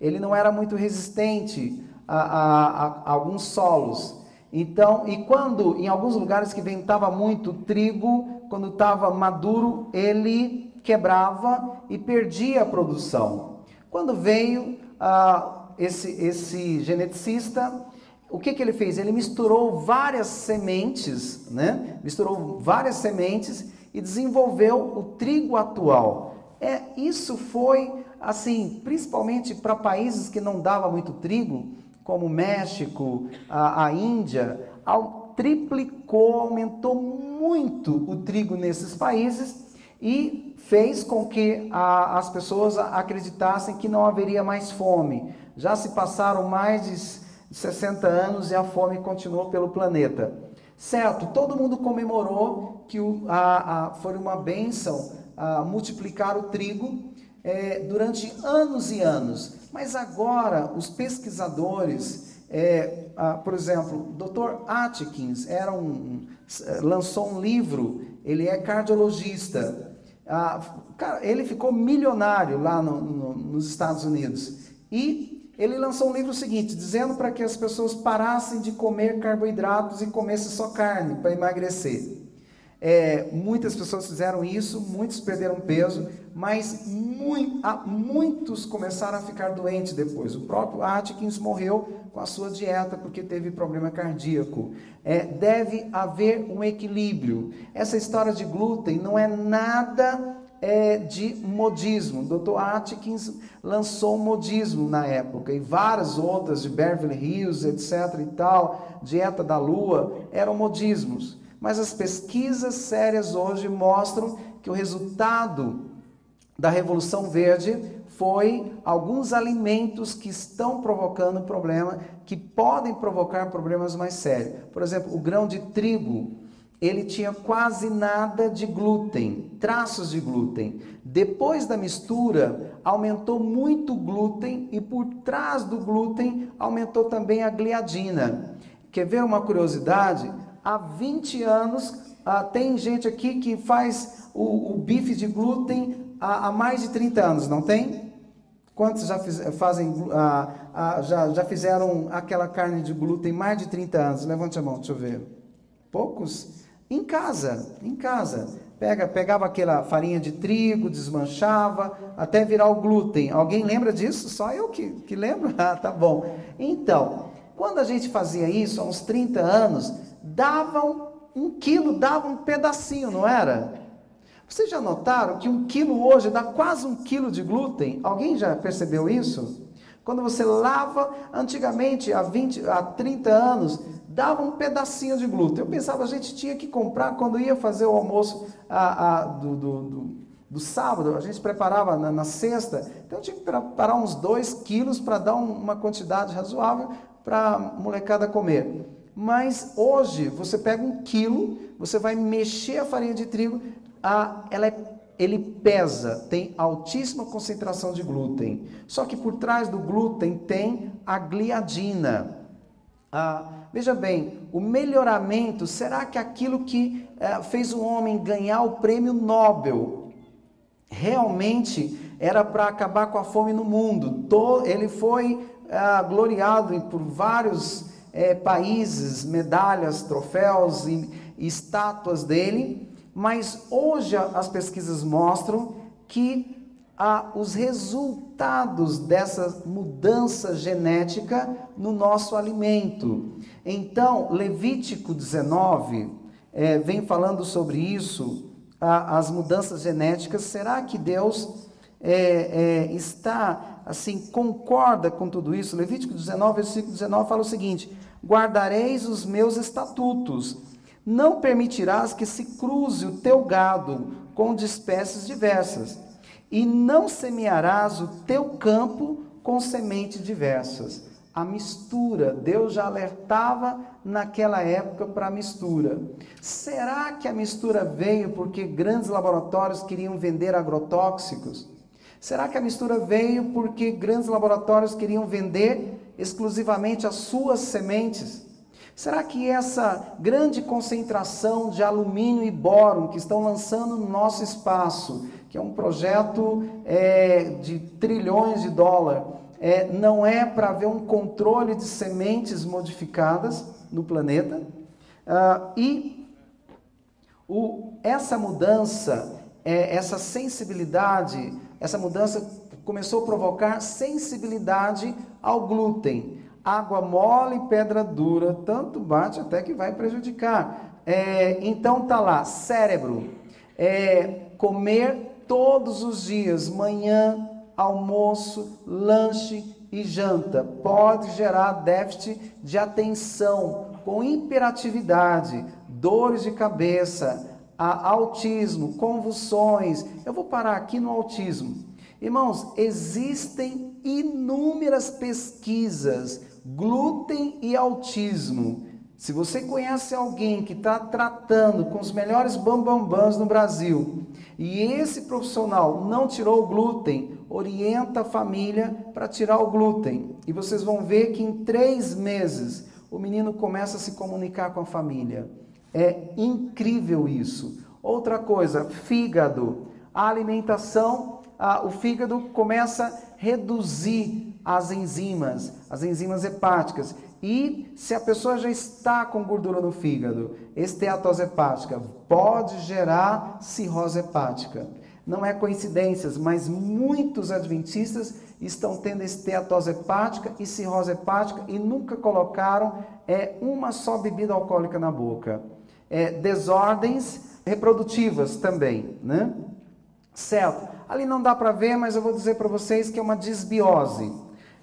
ele não era muito resistente a, a, a, a alguns solos. Então, e quando em alguns lugares que ventava muito trigo, quando estava maduro, ele quebrava e perdia a produção. Quando veio ah, esse, esse geneticista, o que, que ele fez? Ele misturou várias sementes, né? Misturou várias sementes e desenvolveu o trigo atual. É, isso foi assim, principalmente para países que não dava muito trigo, como México, a, a Índia, triplicou, aumentou muito o trigo nesses países e fez com que a, as pessoas acreditassem que não haveria mais fome. Já se passaram mais de 60 anos e a fome continuou pelo planeta. Certo, todo mundo comemorou que o, a, a, foi uma bênção multiplicar o trigo é, durante anos e anos. Mas agora os pesquisadores, é, por exemplo, Dr. Atkins era um, lançou um livro, ele é cardiologista. cara, ele ficou milionário lá no, no, nos Estados Unidos. E ele lançou um livro seguinte, dizendo para que as pessoas parassem de comer carboidratos e comessem só carne para emagrecer. É, muitas pessoas fizeram isso, muitos perderam peso, mas muito, muitos começaram a ficar doentes depois. O próprio Atkins morreu com a sua dieta porque teve problema cardíaco. É, deve haver um equilíbrio. Essa história de glúten não é nada é, de modismo. O Dr. Atkins lançou modismo na época e várias outras de Beverly Hills, etc. e tal, dieta da lua, eram modismos. Mas as pesquisas sérias hoje mostram que o resultado da Revolução Verde foi alguns alimentos que estão provocando problema, que podem provocar problemas mais sérios. Por exemplo, o grão de trigo ele tinha quase nada de glúten, traços de glúten. Depois da mistura, aumentou muito o glúten e por trás do glúten aumentou também a gliadina. Quer ver uma curiosidade? Há 20 anos, ah, tem gente aqui que faz o, o bife de glúten há, há, mais de 30 anos, não tem? Quantos já, fiz, fazem, ah, ah, já, já fizeram aquela carne de glúten mais de 30 anos? Levante a mão, deixa eu ver. Poucos? Em casa, em casa. Pega, pegava aquela farinha de trigo, desmanchava, até virar o glúten. Alguém lembra disso? Só eu que, que lembro? Ah, tá bom. Então, quando a gente fazia isso, há uns 30 anos, davam um quilo, dava um pedacinho, não era? Vocês já notaram que um quilo hoje dá quase um quilo de glúten? Alguém já percebeu isso? Quando você lava, antigamente, há 20, há 30 anos, dava um pedacinho de glúten. Eu pensava, a gente tinha que comprar quando ia fazer o almoço a, a, do, do, do, do, sábado, a gente preparava na, na, sexta, então tinha que preparar uns 2 quilos para dar um, uma quantidade razoável para molecada comer. Mas hoje, você pega um quilo, você vai mexer a farinha de trigo, a, ela é, ele pesa, tem altíssima concentração de glúten. Só que por trás do glúten tem a gliadina. A, Veja bem, o melhoramento, será que aquilo que é, fez o homem ganhar o prêmio Nobel realmente era para acabar com a fome no mundo? Ele foi é, gloriado por vários é, países, medalhas, troféus e, e estátuas dele, mas hoje as pesquisas mostram que a, os resultados dessa mudança genética no nosso alimento. Então, Levítico 19 é, vem falando sobre isso, a, as mudanças genéticas. Será que Deus é, é, está, assim, concorda com tudo isso? Levítico 19, versículo 19 fala o seguinte: Guardareis os meus estatutos, não permitirás que se cruze o teu gado com de espécies diversas e não semearás o teu campo com sementes diversas. A mistura, Deus já alertava naquela época para a mistura. Será que a mistura veio porque grandes laboratórios queriam vender agrotóxicos? Será que a mistura veio porque grandes laboratórios queriam vender exclusivamente as suas sementes? Será que essa grande concentração de alumínio e bóron que estão lançando no nosso espaço que é um projeto é, de trilhões de dólares, é, não é para haver um controle de sementes modificadas no planeta. Ah, e o, essa mudança, é, essa sensibilidade, essa mudança começou a provocar sensibilidade ao glúten. água mole e pedra dura, tanto bate até que vai prejudicar. É, então tá lá, cérebro, é, comer todos os dias, manhã, almoço, lanche e janta, pode gerar déficit de atenção, com hiperatividade, dores de cabeça, autismo, convulsões. Eu vou parar aqui no autismo. Irmãos, existem inúmeras pesquisas, glúten e autismo. Se você conhece alguém que está tratando com os melhores bambambãs no Brasil e esse profissional não tirou o glúten, orienta a família para tirar o glúten. E vocês vão ver que em três meses o menino começa a se comunicar com a família. É incrível isso. Outra coisa, fígado. A alimentação, o fígado começa a reduzir as enzimas, as enzimas hepáticas. E se a pessoa já está com gordura no fígado, esteatose hepática pode gerar cirrose hepática. Não é coincidência, mas muitos adventistas estão tendo esteatose hepática e cirrose hepática e nunca colocaram é, uma só bebida alcoólica na boca. É, desordens reprodutivas também, né? Certo. Ali não dá para ver, mas eu vou dizer para vocês que é uma desbiose.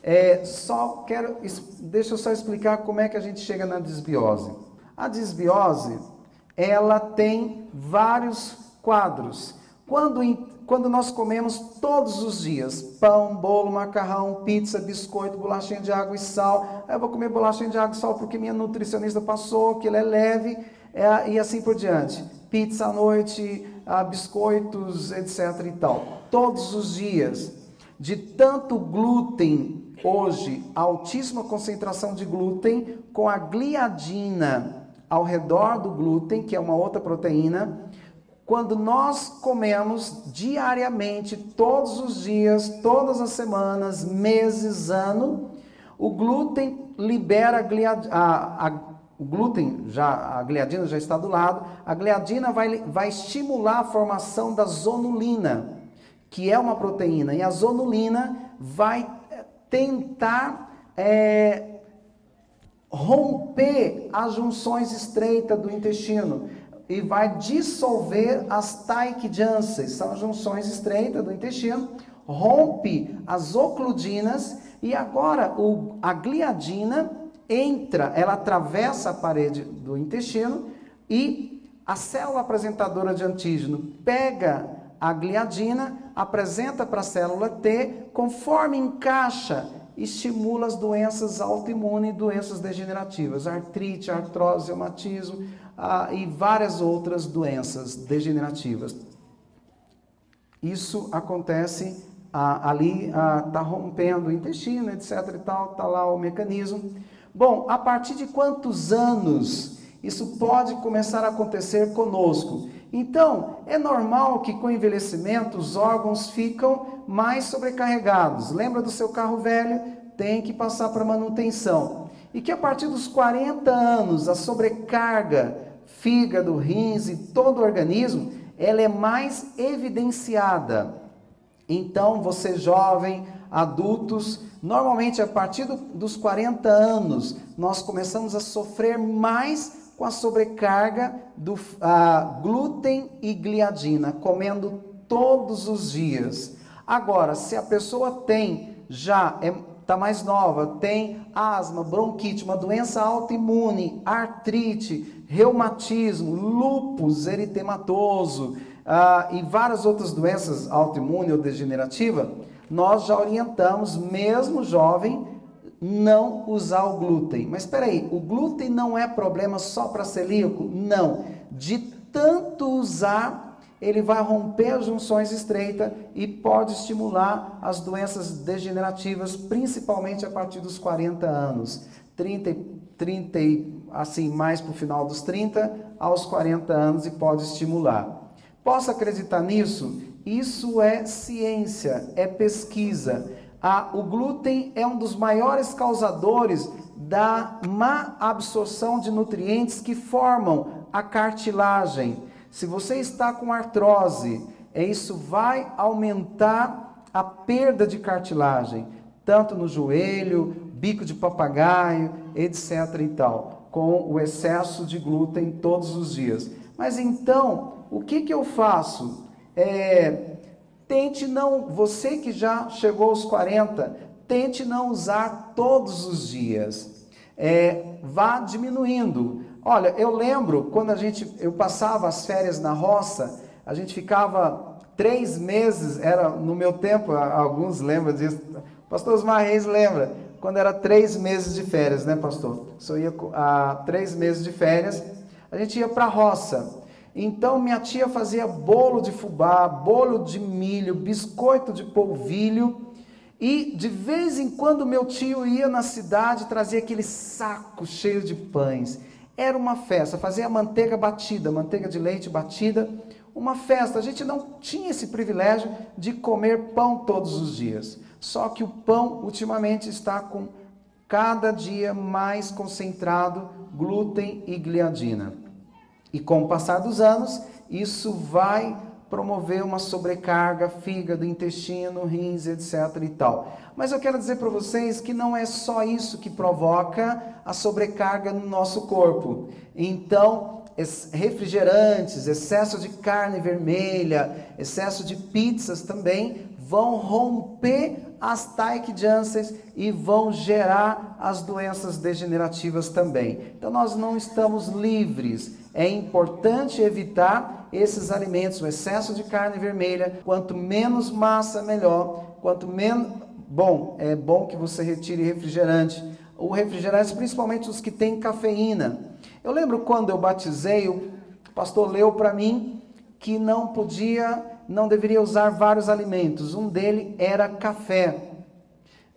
É, só quero, deixa eu só explicar como é que a gente chega na desbiose. A desbiose, ela tem vários quadros. Quando, quando nós comemos todos os dias pão, bolo, macarrão, pizza, biscoito, bolachinha de água e sal, eu vou comer bolachinha de água e sal porque minha nutricionista passou, que ele é leve, é, e assim por diante. Pizza à noite, ah, biscoitos, etc. e tal. Todos os dias, de tanto glúten hoje altíssima concentração de glúten com a gliadina ao redor do glúten, que é uma outra proteína. Quando nós comemos diariamente, todos os dias, todas as semanas, meses, ano, o glúten libera a, a, o glúten, já, a gliadina já está do lado, a gliadina vai, vai estimular a formação da zonulina, que é uma proteína, e a zonulina vai tentar é, romper as junções estreitas do intestino e vai dissolver as taiquidianças, são as junções estreitas do intestino, rompe as ocludinas e agora o, a gliadina entra, ela atravessa a parede do intestino e a célula apresentadora de antígeno pega a gliadina, apresenta para a célula T, conforme encaixa, estimula as doenças autoimunes e doenças degenerativas, artrite, artrose, reumatismo ah, e várias outras doenças degenerativas. Isso acontece ah, ali, está ah, rompendo o intestino, etc. e tal, está lá o mecanismo. Bom, a partir de quantos anos isso pode começar a acontecer conosco? Então, é normal que com o envelhecimento os órgãos ficam mais sobrecarregados. Lembra do seu carro velho? Tem que passar para manutenção. E que a partir dos 40 anos, a sobrecarga, fígado, rins e todo o organismo, ela é mais evidenciada. Então, você jovem, adultos, normalmente a partir do, dos 40 anos, nós começamos a sofrer mais com a sobrecarga do glúten e gliadina, comendo todos os dias. Agora, se a pessoa tem já é está mais nova, tem asma, bronquite, uma doença autoimune, artrite, reumatismo, lúpus eritematoso ah, e várias outras doenças autoimunes ou degenerativas, nós já orientamos, mesmo jovem, não usar o glúten. Mas espera aí, o glúten não é problema só para celíaco? Não. De tanto usar, ele vai romper as junções estreitas e pode estimular as doenças degenerativas, principalmente a partir dos 40 anos. 30, 30 assim, mais para o final dos 30 aos 40 anos e pode estimular. Posso acreditar nisso? Isso é ciência, é pesquisa o glúten é um dos maiores causadores da má absorção de nutrientes que formam a cartilagem. Se você está com artrose, é isso vai aumentar a perda de cartilagem, tanto no joelho, bico de papagaio, etc. e tal, com o excesso de glúten todos os dias. Mas então, o que, que eu faço? É, tente não, você que já chegou aos 40, tente não usar todos os dias. É, vá diminuindo. Olha, eu lembro quando a gente, eu passava as férias na roça, a gente ficava três meses, era no meu tempo, alguns lembram disso. Pastor Osmar Reis lembra, quando era três meses de férias, né, pastor? Só ia a três meses de férias, a gente ia para a roça. Então minha tia fazia bolo de fubá, bolo de milho, biscoito de polvilho. E de vez em quando meu tio ia na cidade trazia aquele saco cheio de pães. Era uma festa, fazia manteiga batida, manteiga de leite batida, uma festa. A gente não tinha esse privilégio de comer pão todos os dias. Só que o pão ultimamente está com cada dia mais concentrado glúten e gliadina. E com o passar dos anos, isso vai promover uma sobrecarga, fígado, intestino, rins, etc e tal. Mas eu quero dizer para vocês que não é só isso que provoca a sobrecarga no nosso corpo. Então, refrigerantes, excesso de carne vermelha, excesso de pizzas também vão romper as Taik Jansens e vão gerar as doenças degenerativas também. Então nós não estamos livres. É importante evitar esses alimentos, o excesso de carne vermelha. Quanto menos massa, melhor. Quanto menos. Bom, é bom que você retire refrigerante. O refrigerante, principalmente os que têm cafeína. Eu lembro quando eu batizei, o pastor leu para mim que não podia não deveria usar vários alimentos. Um dele era café.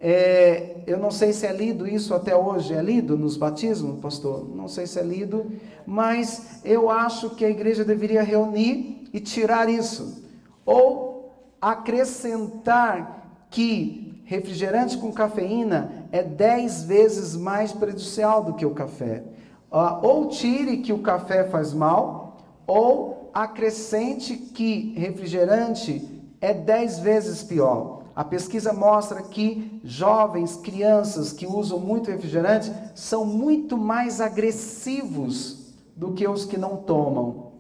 É, eu não sei se é lido isso até hoje, é lido nos batismos, pastor? Não sei se é lido, mas eu acho que a igreja deveria reunir e tirar isso. Ou acrescentar que refrigerante com cafeína é dez vezes mais prejudicial do que o café. ou tire que o café faz mal, ou acrescente que refrigerante é dez vezes pior. A pesquisa mostra que jovens, crianças que usam muito refrigerante são muito mais agressivos do que os que não tomam.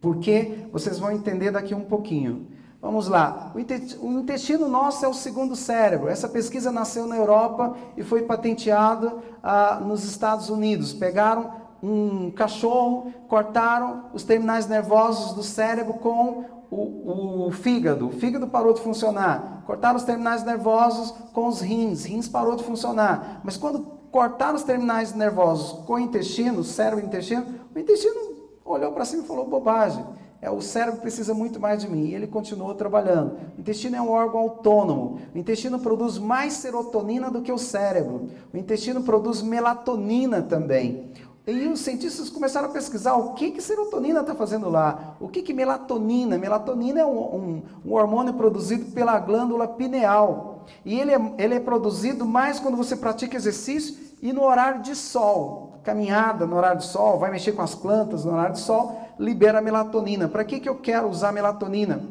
Porque vocês vão entender daqui um pouquinho. Vamos lá. O intestino nosso é o segundo cérebro. Essa pesquisa nasceu na Europa e foi patenteada ah, nos Estados Unidos. Pegaram um cachorro, cortaram os terminais nervosos do cérebro com o, o, fígado. O fígado parou de funcionar. Cortaram os terminais nervosos com os rins. Rins parou de funcionar. Mas quando cortaram os terminais nervosos com o intestino, o cérebro e intestino, o intestino olhou para cima e falou bobagem. É, o cérebro precisa muito mais de mim. E ele continuou trabalhando. O intestino é um órgão autônomo. O intestino produz mais serotonina do que o cérebro. O intestino produz melatonina também. E os cientistas começaram a pesquisar o que, que serotonina está fazendo lá, o que, que melatonina. Melatonina é um, um, um, hormônio produzido pela glândula pineal. E ele é, ele é produzido mais quando você pratica exercício e no horário de sol. Caminhada no horário de sol, vai mexer com as plantas no horário de sol, libera melatonina. Para que, que eu quero usar melatonina?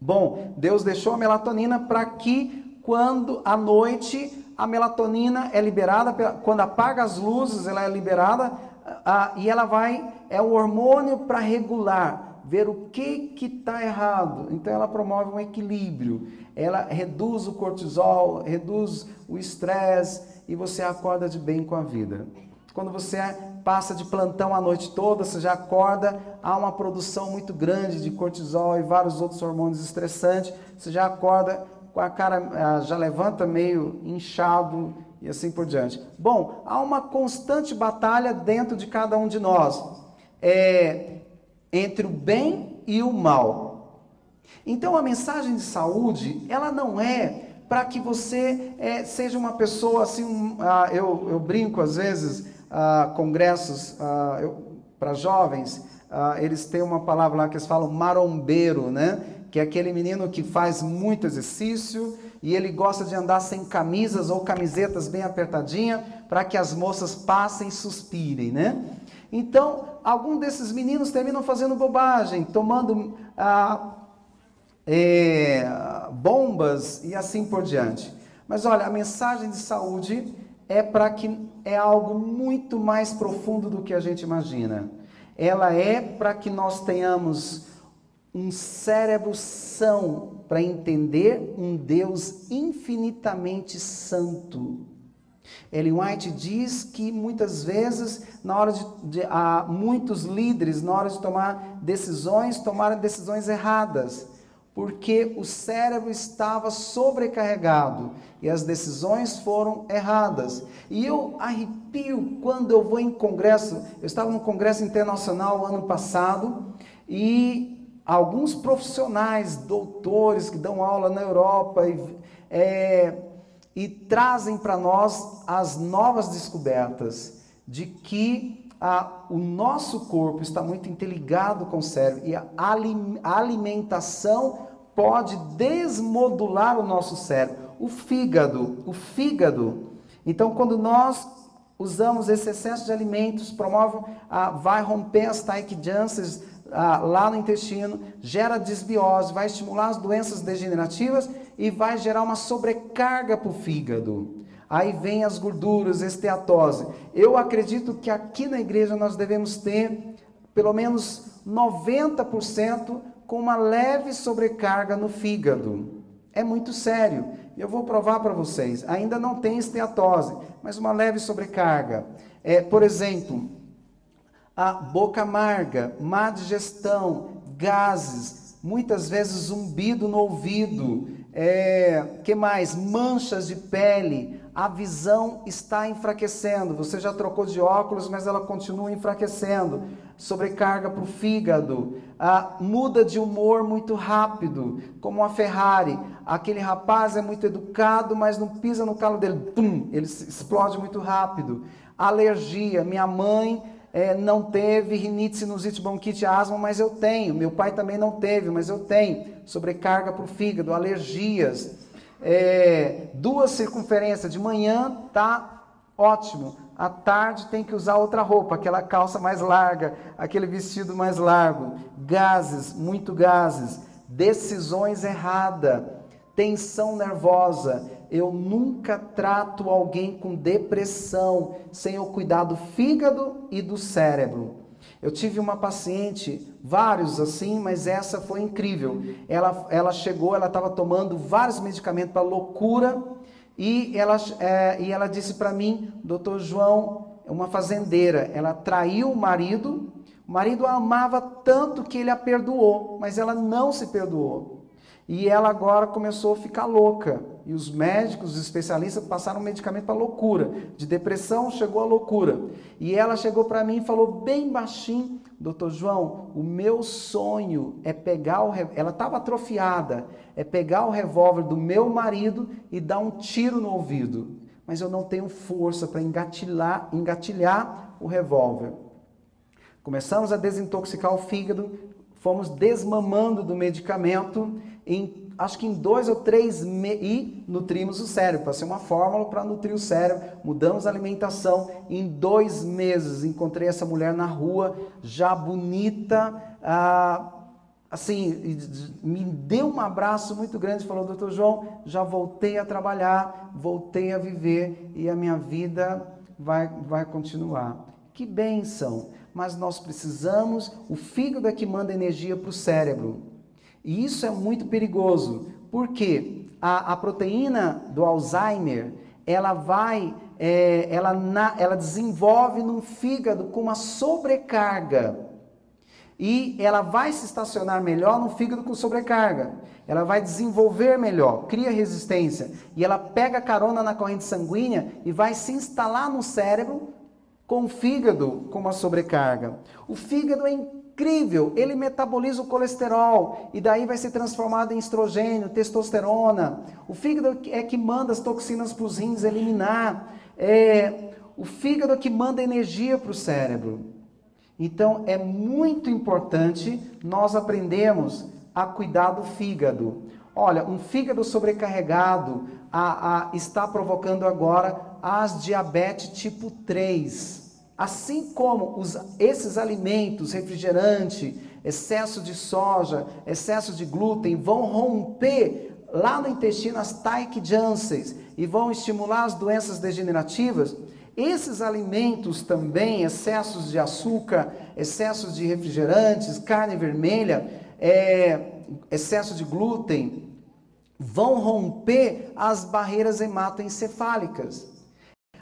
Bom, Deus deixou a melatonina para que quando à noite a melatonina é liberada, quando apaga as luzes, ela é liberada a, e ela vai, é o hormônio para regular, ver o que que está errado. Então ela promove um equilíbrio, ela reduz o cortisol, reduz o estresse e você acorda de bem com a vida. Quando você passa de plantão a noite toda, você já acorda, há uma produção muito grande de cortisol e vários outros hormônios estressantes, você já acorda a cara ah, já levanta meio inchado e assim por diante. Bom, há uma constante batalha dentro de cada um de nós é, entre o bem e o mal. Então a mensagem de saúde, ela não é para que você é, seja uma pessoa assim, um, ah, eu, eu, brinco às vezes, ah, congressos para jovens, eles têm uma palavra lá que eles falam marombeiro, né? Que é aquele menino que faz muito exercício e ele gosta de andar sem camisas ou camisetas bem apertadinha para que as moças passem e suspirem, né? Então, algum desses meninos terminam fazendo bobagem, tomando ah, é, bombas e assim por diante. Mas olha, a mensagem de saúde é para que é algo muito mais profundo do que a gente imagina. Ela é para que nós tenhamos um cérebro são para entender um Deus infinitamente santo. Ellen White diz que muitas vezes, na hora de, de muitos líderes, na hora de tomar decisões, tomaram decisões erradas, porque o cérebro estava sobrecarregado e as decisões foram erradas. E eu arrepio quando eu vou em congresso. Eu estava no congresso internacional ano passado e alguns profissionais, doutores que dão aula na Europa e, é, e trazem para nós as novas descobertas de que a, o nosso corpo está muito interligado com o cérebro e a, alimentação pode desmodular o nosso cérebro. O fígado, o fígado. Então, quando nós usamos esse excesso de alimentos, promove, a, vai romper as taquijanças ah, lá no intestino, gera desbiose, vai estimular as doenças degenerativas e vai gerar uma sobrecarga para o fígado. Aí vem as gorduras, esteatose. Eu acredito que aqui na igreja nós devemos ter pelo menos 90% com uma leve sobrecarga no fígado. É muito sério. Eu vou provar para vocês. Ainda não tem esteatose, mas uma leve sobrecarga. É, por exemplo, a boca amarga, má digestão, gases, muitas vezes zumbido no ouvido, é, que mais? Manchas de pele, a visão está enfraquecendo. Você já trocou de óculos, mas ela continua enfraquecendo. Sobrecarga para o fígado, a muda de humor muito rápido, como a Ferrari. Aquele rapaz é muito educado, mas não pisa no calo dele, ele explode muito rápido. Alergia. Minha mãe é, não teve rinite, sinusite, bronquite, asma, mas eu tenho. Meu pai também não teve, mas eu tenho. Sobrecarga para o fígado, alergias. É, duas circunferências. De manhã tá ótimo. À tarde tem que usar outra roupa, aquela calça mais larga, aquele vestido mais largo. Gases, muito gases. Decisões erradas. Tensão nervosa eu nunca trato alguém com depressão sem o cuidar do fígado e do cérebro. Eu tive uma paciente, vários assim, mas essa foi incrível. Ela, ela chegou, ela estava tomando vários medicamentos para loucura e ela, é, e ela disse para mim, doutor João, uma fazendeira, ela traiu o marido, o marido a amava tanto que ele a perdoou, mas ela não se perdoou. E ela agora começou a ficar louca. E os médicos, os especialistas passaram medicamento para loucura. De depressão chegou a loucura. E ela chegou para mim e falou bem baixinho: Doutor João, o meu sonho é pegar o. Ela estava atrofiada. É pegar o revólver do meu marido e dar um tiro no ouvido. Mas eu não tenho força para engatilhar, engatilhar o revólver. Começamos a desintoxicar o fígado, fomos desmamando do medicamento em acho que em dois ou três meses, e nutrimos o cérebro, passei uma fórmula para nutrir o cérebro, mudamos a alimentação, em dois meses encontrei essa mulher na rua, já bonita, ah, assim, me deu um abraço muito grande, falou, doutor João, já voltei a trabalhar, voltei a viver, e a minha vida vai, vai continuar. Que bênção! Mas nós precisamos, o fígado é que manda energia para o cérebro. E isso é muito perigoso, porque a, a proteína do Alzheimer, ela vai, é, ela, na, ela desenvolve no fígado com uma sobrecarga. E ela vai se estacionar melhor no fígado com sobrecarga. Ela vai desenvolver melhor, cria resistência. E ela pega carona na corrente sanguínea e vai se instalar no cérebro com o fígado com uma sobrecarga. O fígado é incrível, ele metaboliza o colesterol e daí vai ser transformado em estrogênio, testosterona. O fígado é que manda as toxinas para os rins eliminar. É, o fígado é que manda energia para o cérebro. Então é muito importante nós aprendermos a cuidar do fígado. Olha, um fígado sobrecarregado a, a, está provocando agora as diabetes tipo 3. Assim como os, esses alimentos, refrigerante, excesso de soja, excesso de glúten, vão romper lá no intestino as Taik Janssens e vão estimular as doenças degenerativas, esses alimentos também, excessos de açúcar, excessos de refrigerantes, carne vermelha, é, excesso de glúten, vão romper as barreiras hematoencefálicas.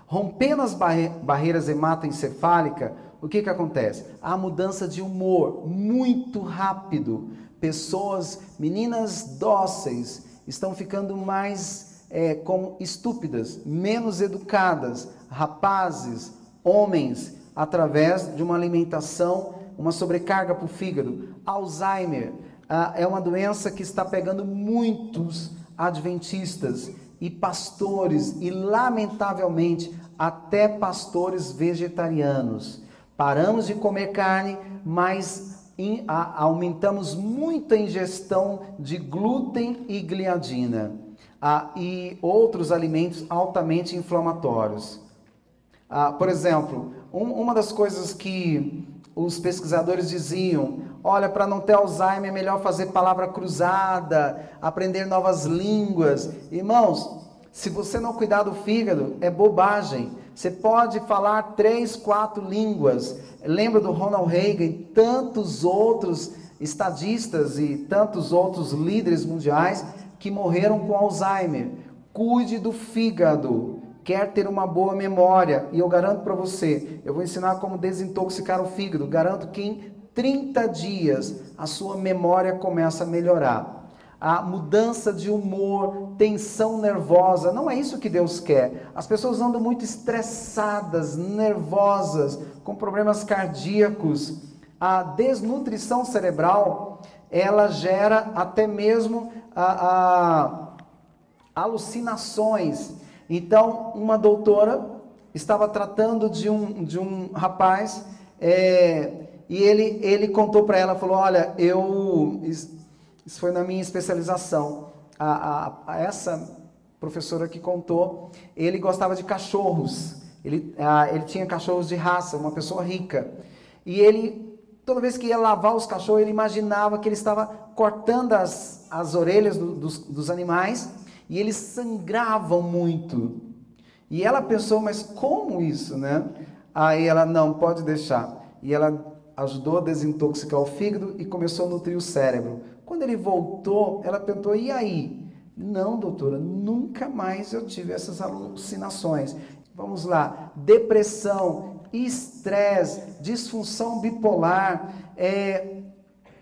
Rompendo as barre barreiras hematoencefálicas, o que, que acontece? A mudança de humor muito rápido. Pessoas, meninas dóceis, estão ficando mais é, como estúpidas, menos educadas, rapazes, homens, através de uma alimentação, uma sobrecarga para o fígado. Alzheimer ah, é uma doença que está pegando muitos adventistas e pastores, e lamentavelmente até pastores vegetarianos. Paramos de comer carne, mas in, a, aumentamos muito a ingestão de glúten e gliadina ah, e outros alimentos altamente inflamatórios. Ah, por exemplo, um, uma das coisas que os pesquisadores diziam: olha, para não ter Alzheimer é melhor fazer palavra cruzada, aprender novas línguas. Irmãos, se você não cuidar do fígado, é bobagem. Você pode falar três, quatro línguas. Lembra do Ronald Reagan e tantos outros estadistas e tantos outros líderes mundiais que morreram com Alzheimer. Cuide do fígado. Quer ter uma boa memória, e eu garanto para você, eu vou ensinar como desintoxicar o fígado. Garanto que em 30 dias a sua memória começa a melhorar a mudança de humor, tensão nervosa. Não é isso que Deus quer. As pessoas andam muito estressadas, nervosas, com problemas cardíacos. A desnutrição cerebral ela gera até mesmo a, a alucinações. Então, uma doutora estava tratando de um, de um rapaz é, e ele, ele contou para ela, falou, olha, eu isso foi na minha especialização. A, a, a essa professora que contou, ele gostava de cachorros. Ele, ele tinha cachorros de raça, uma pessoa rica. E ele, toda vez que ia lavar os cachorros, ele imaginava que ele estava cortando as, as orelhas do, dos, dos animais e eles sangravam muito. E ela pensou, mas como isso, né? Aí ela, não, pode deixar. E ela ajudou a desintoxicar o fígado e começou a nutrir o cérebro. Quando ele voltou, ela perguntou: e aí? Não, doutora, nunca mais eu tive essas alucinações. Vamos lá: depressão, estresse, disfunção bipolar. É,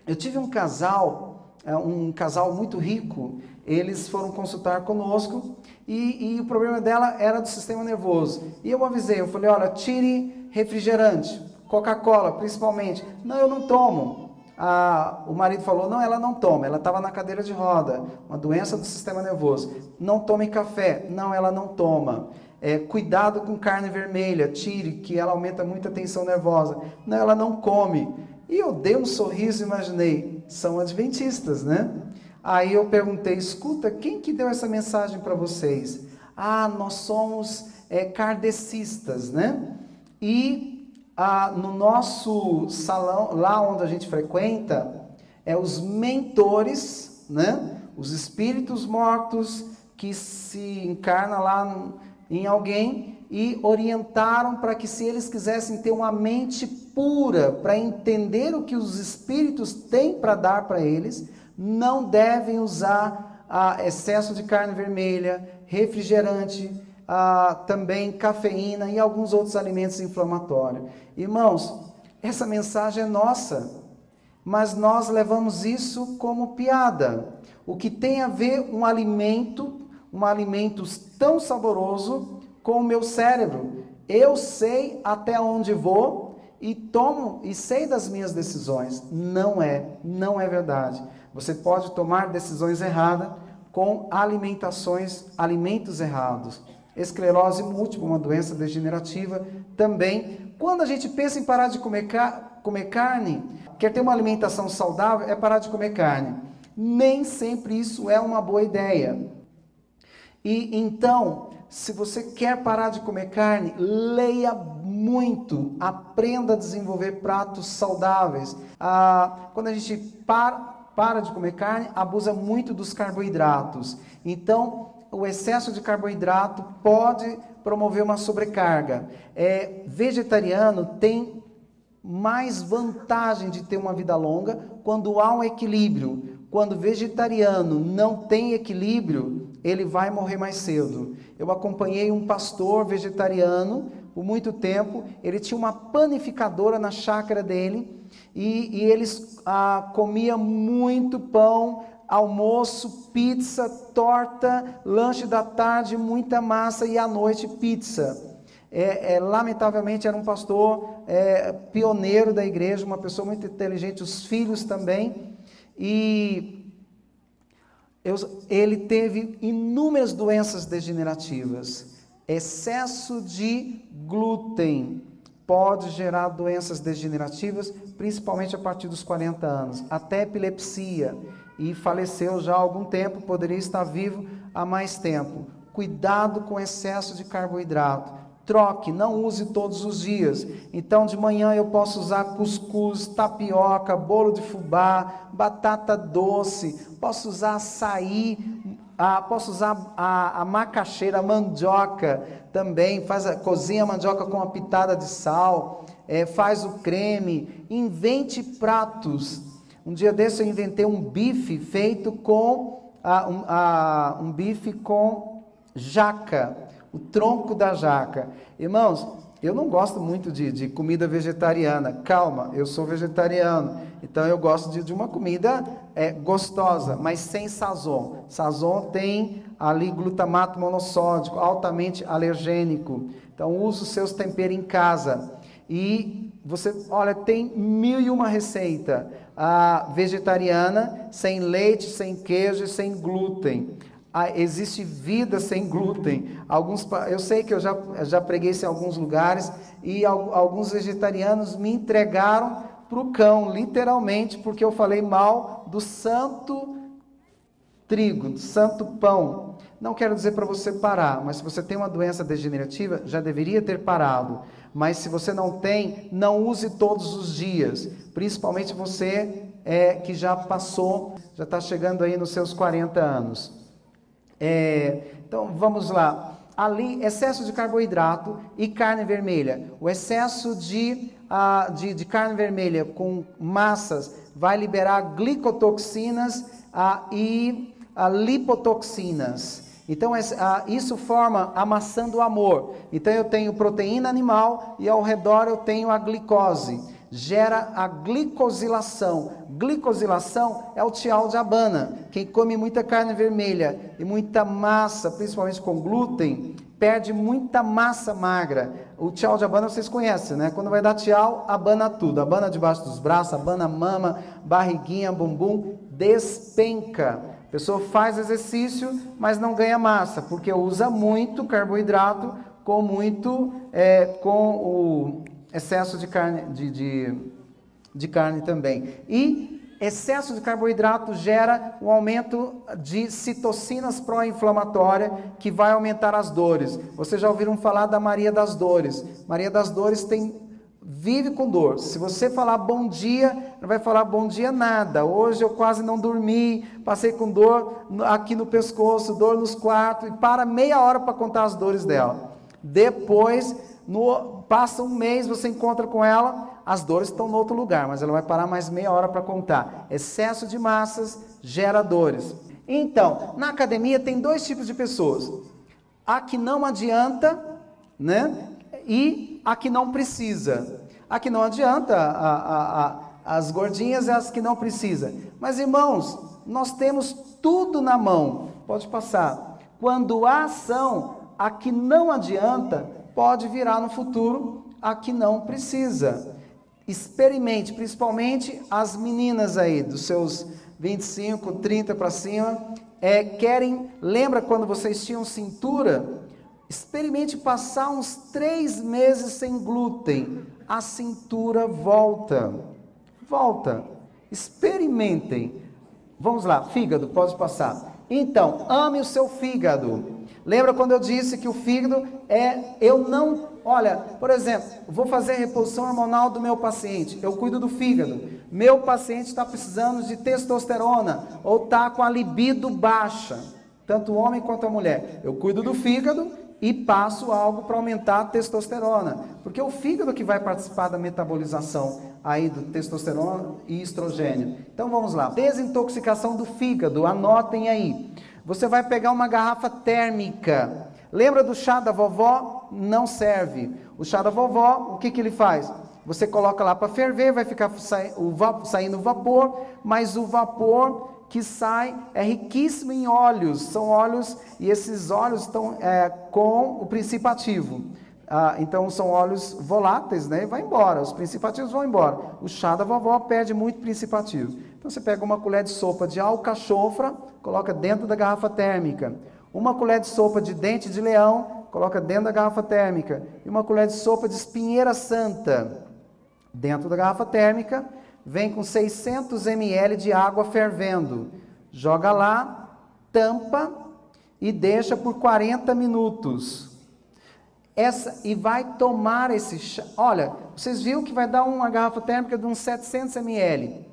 eu tive um casal, é, um casal muito rico, eles foram consultar conosco e, e, o problema dela era do sistema nervoso. E eu avisei, eu falei, olha, tire refrigerante, Coca-Cola principalmente. Não, eu não tomo a, o marido falou: não, ela não toma, ela estava na cadeira de roda, uma doença do sistema nervoso. Não tome café, não, ela não toma. É, cuidado com carne vermelha, tire, que ela aumenta muito a tensão nervosa. Não, ela não come. E eu dei um sorriso e imaginei: são adventistas, né? Aí eu perguntei: escuta, quem que deu essa mensagem para vocês? Ah, nós somos é, kardecistas, né? E ah, no nosso salão, lá onde a gente frequenta, é os mentores, né? Os espíritos mortos que se encarnam lá em alguém e orientaram para que se eles quisessem ter uma mente pura para entender o que os espíritos têm para dar para eles, não devem usar ah, excesso de carne vermelha, refrigerante, ah, também cafeína e alguns outros alimentos inflamatórios. Irmãos, essa mensagem é nossa, mas nós levamos isso como piada. O que tem a ver um alimento, um alimento tão saboroso com o meu cérebro. Eu sei até onde vou e tomo e sei das minhas decisões. Não é, não é verdade. Você pode tomar decisões erradas com alimentações, alimentos errados esclerose múltipla, uma doença degenerativa também. Quando a gente pensa em parar de comer, comer carne, quer ter uma alimentação saudável, é parar de comer carne. Nem sempre isso é uma boa ideia. E então, se você quer parar de comer carne, leia muito, aprenda a desenvolver pratos saudáveis. Ah, quando a gente para, para de comer carne, abusa muito dos carboidratos. Então, o excesso de carboidrato pode promover uma sobrecarga. É, vegetariano tem mais vantagem de ter uma vida longa quando há um equilíbrio. Quando vegetariano não tem equilíbrio, ele vai morrer mais cedo. Eu acompanhei um pastor vegetariano por muito tempo, ele tinha uma panificadora na chácara dele e, e eles ah, comia muito pão, almoço, pizza, torta, lanche da tarde, muita massa e à noite pizza. É, é, lamentavelmente era um pastor é, pioneiro da igreja, uma pessoa muito inteligente, os filhos também, e eu, ele teve inúmeras doenças degenerativas. Excesso de glúten pode gerar doenças degenerativas, principalmente a partir dos 40 anos, até epilepsia, e faleceu já há algum tempo, poderia estar vivo há mais tempo. Cuidado com excesso de carboidrato Troque, não use todos os dias. Então, de manhã eu posso usar cuscuz, tapioca, bolo de fubá, batata doce, posso usar açaí, ah, posso usar a, a macaxeira, a mandioca também. Faz a, cozinha a mandioca com uma pitada de sal, é, faz o creme, invente pratos. Um dia desse eu inventei um bife feito com um, um bife com jaca o tronco da jaca. Irmãos, eu não gosto muito de, de, comida vegetariana. Calma, eu sou vegetariano. Então eu gosto de, de uma comida é, gostosa, mas sem sazon. Sazon tem ali glutamato monossódico, altamente alergênico. Então use os seus temperos em casa. E você, olha, tem mil e uma receita ah, vegetariana, sem leite, sem queijo sem glúten ah, existe vida sem glúten. Alguns, eu sei que eu já, já preguei isso em alguns lugares e alguns vegetarianos me entregaram para o cão, literalmente, porque eu falei mal do santo trigo, do santo pão. Não quero dizer para você parar, mas se você tem uma doença degenerativa, já deveria ter parado. Mas se você não tem, não use todos os dias, principalmente você é, que já passou, já está chegando aí nos seus 40 anos. É, então vamos lá. Ali, excesso de carboidrato e carne vermelha. O excesso de, uh, de, de, carne vermelha com massas vai liberar glicotoxinas uh, e uh, lipotoxinas. Então, isso forma a maçã do amor. Então, eu tenho proteína animal e ao redor eu tenho a glicose gera a glicosilação. Glicosilação é o tial de abana. Quem come muita carne vermelha e muita massa, principalmente com glúten, perde muita massa magra. O tial de abana vocês conhecem, né? Quando vai dar tial, abana tudo. Abana debaixo dos braços, abana mama, barriguinha, bumbum, despenca. A pessoa faz exercício, mas não ganha massa, porque usa muito carboidrato com muito, é, com o excesso de carne, de, de, de carne também. E excesso de carboidrato gera um aumento de citocinas pró-inflamatória que vai aumentar as dores. Vocês já ouviram falar da Maria das Dores? Maria das Dores tem vive com dor. Se você falar bom dia, não vai falar bom dia nada. Hoje eu quase não dormi, passei com dor aqui no pescoço, dor nos quartos e para meia hora para contar as dores dela. Depois no, passa um mês, você encontra com ela, as dores estão no outro lugar, mas ela vai parar mais meia hora para contar. Excesso de massas gera dores. Então, na academia tem dois tipos de pessoas: a que não adianta, né? E a que não precisa. A que não adianta, a, a, a, as gordinhas e as que não precisa. Mas irmãos, nós temos tudo na mão. Pode passar. Quando há ação, a que não adianta pode virar no futuro a que não precisa. Experimente, principalmente as meninas aí, dos seus 25, 30 para cima, é, querem. Lembra quando vocês tinham cintura? Experimente passar uns três meses sem glúten. A cintura volta. Volta. Experimentem. Vamos lá, fígado, pode passar. Então, ame o seu fígado. Lembra quando eu disse que o fígado é eu não, olha, por exemplo, vou fazer a reposição hormonal do meu paciente, eu cuido do fígado. Meu paciente está precisando de testosterona ou está com a libido baixa, tanto o homem quanto a mulher. Eu cuido do fígado e passo algo para aumentar a testosterona, porque é o fígado que vai participar da metabolização aí do testosterona e estrogênio. Então vamos lá. Desintoxicação do fígado, anotem aí. Você vai pegar uma garrafa térmica. Lembra do chá da vovó? Não serve. O chá da vovó, o que, que ele faz? Você coloca lá para ferver, vai ficar saindo vapor, mas o vapor que sai é riquíssimo em óleos, são óleos, e esses óleos estão é, com o princípio ativo. Ah, então são óleos voláteis, né? Vai embora, os principativos vão embora. O chá da vovó perde muito principativo. Então você pega uma colher de sopa de alcachofra, coloca dentro da garrafa térmica. Uma colher de sopa de dente de leão, coloca dentro da garrafa térmica. E uma colher de sopa de espinheira santa, dentro da garrafa térmica. Vem com 600 ml de água fervendo. Joga lá, tampa e deixa por 40 minutos essa e vai tomar esse chá. Olha, vocês viram que vai dar uma garrafa térmica de uns 700 ml.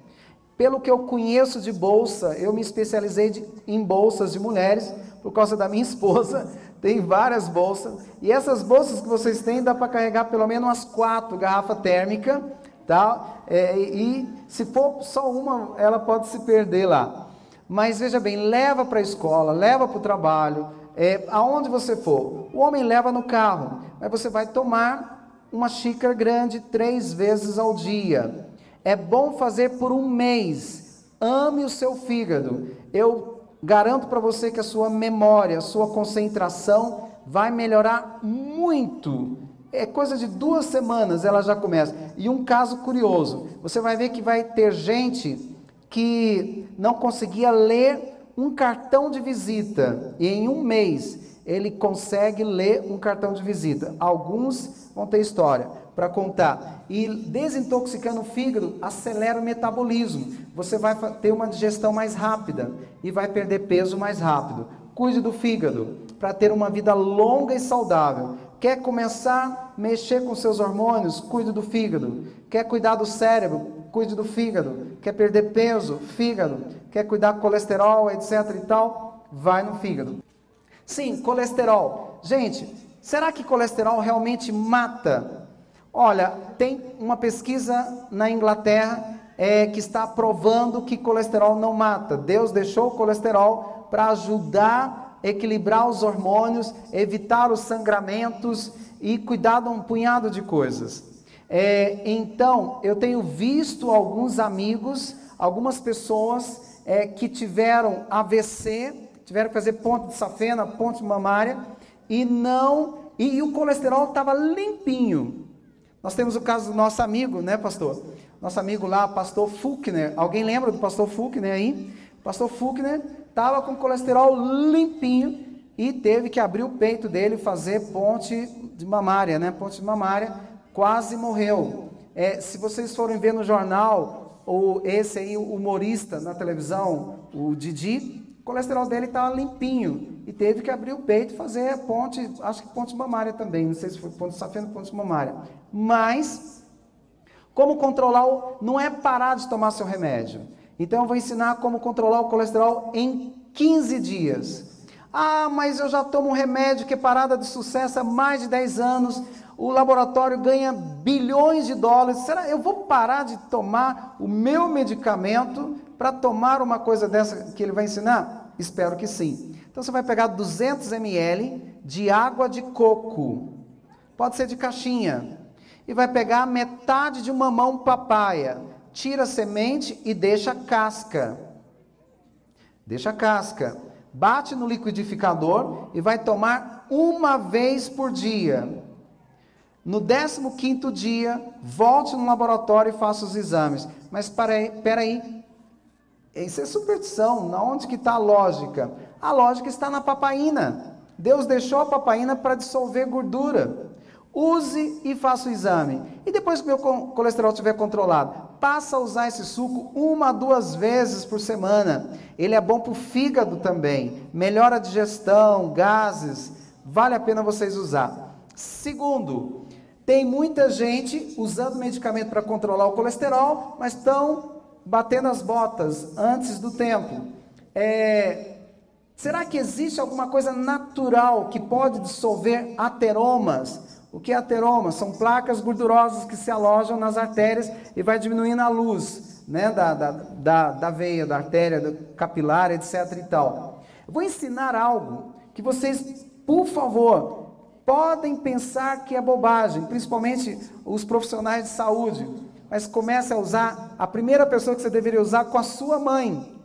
Pelo que eu conheço de bolsa, eu me especializei de, em bolsas de mulheres por causa da minha esposa. Tem várias bolsas e essas bolsas que vocês têm dá para carregar pelo menos umas quatro garrafas térmicas, tá? É, e se for só uma, ela pode se perder lá. Mas veja bem, leva para a escola, leva para o trabalho, é, aonde você for. O homem leva no carro, mas você vai tomar uma xícara grande três vezes ao dia. É bom fazer por um mês. Ame o seu fígado. Eu garanto para você que a sua memória, a sua concentração vai melhorar muito. É coisa de duas semanas ela já começa. E um caso curioso: você vai ver que vai ter gente que não conseguia ler um cartão de visita e em um mês ele consegue ler um cartão de visita. Alguns vão ter história para contar. E desintoxicando o fígado acelera o metabolismo. Você vai ter uma digestão mais rápida e vai perder peso mais rápido. Cuide do fígado para ter uma vida longa e saudável. Quer começar a mexer com seus hormônios? Cuide do fígado. Quer cuidar do cérebro? cuide do fígado. Quer perder peso? Fígado. Quer cuidar do colesterol, etc e tal? Vai no fígado. Sim, colesterol. Gente, será que colesterol realmente mata? Olha, tem uma pesquisa na Inglaterra é, que está provando que colesterol não mata. Deus deixou o colesterol para ajudar a equilibrar os hormônios, evitar os sangramentos e cuidar de um punhado de coisas. É, então, eu tenho visto alguns amigos, algumas pessoas é, que tiveram AVC, tiveram que fazer ponte de safena, ponte mamária, e não, e, e o colesterol estava limpinho. Nós temos o caso do nosso amigo, né, pastor? Nosso amigo lá, pastor Fuchner. Alguém lembra do pastor Fuchner aí? Pastor Fuchner estava com colesterol limpinho e teve que abrir o peito dele e fazer ponte de mamária, né? Ponte de mamária quase morreu. É, se vocês forem ver no jornal, ou esse aí, o humorista na televisão, o Didi, o colesterol dele estava limpinho e teve que abrir o peito e fazer a ponte, acho que ponte mamária também, não sei se foi ponte safena ou ponte mamária. Mas, como controlar, o, não é parar de tomar seu remédio. Então eu vou ensinar como controlar o colesterol em 15 dias. Ah, mas eu já tomo um remédio que é parada de sucesso há mais de 10 anos, o laboratório ganha bilhões de dólares. Será eu vou parar de tomar o meu medicamento para tomar uma coisa dessa que ele vai ensinar? Espero que sim. Então você vai pegar 200 ml de água de coco, pode ser de caixinha, e vai pegar metade de uma mão papaya, tira a semente e deixa a casca. Deixa a casca. Bate no liquidificador e vai tomar uma vez por dia. No 15 dia, volte no laboratório e faça os exames. Mas espera aí, isso é superstição. Na onde que está a lógica? A lógica está na papaina. Deus deixou a papaina para dissolver gordura. Use e faça o exame. E depois que meu colesterol estiver controlado, passa a usar esse suco uma, duas vezes por semana. Ele é bom para o fígado também, melhora a digestão, gases. Vale a pena vocês usar. Segundo, tem muita gente usando medicamento para controlar o colesterol, mas estão batendo as botas antes do tempo. É, será que existe alguma coisa natural que pode dissolver ateromas? O que é ateroma? São placas gordurosas que se alojam nas artérias e vai diminuindo a luz né, da, da, da, da veia, da artéria, do capilar, etc. e tal. Vou ensinar algo que vocês, por favor, podem pensar que é bobagem, principalmente os profissionais de saúde, mas comece a usar a primeira pessoa que você deveria usar com a sua mãe.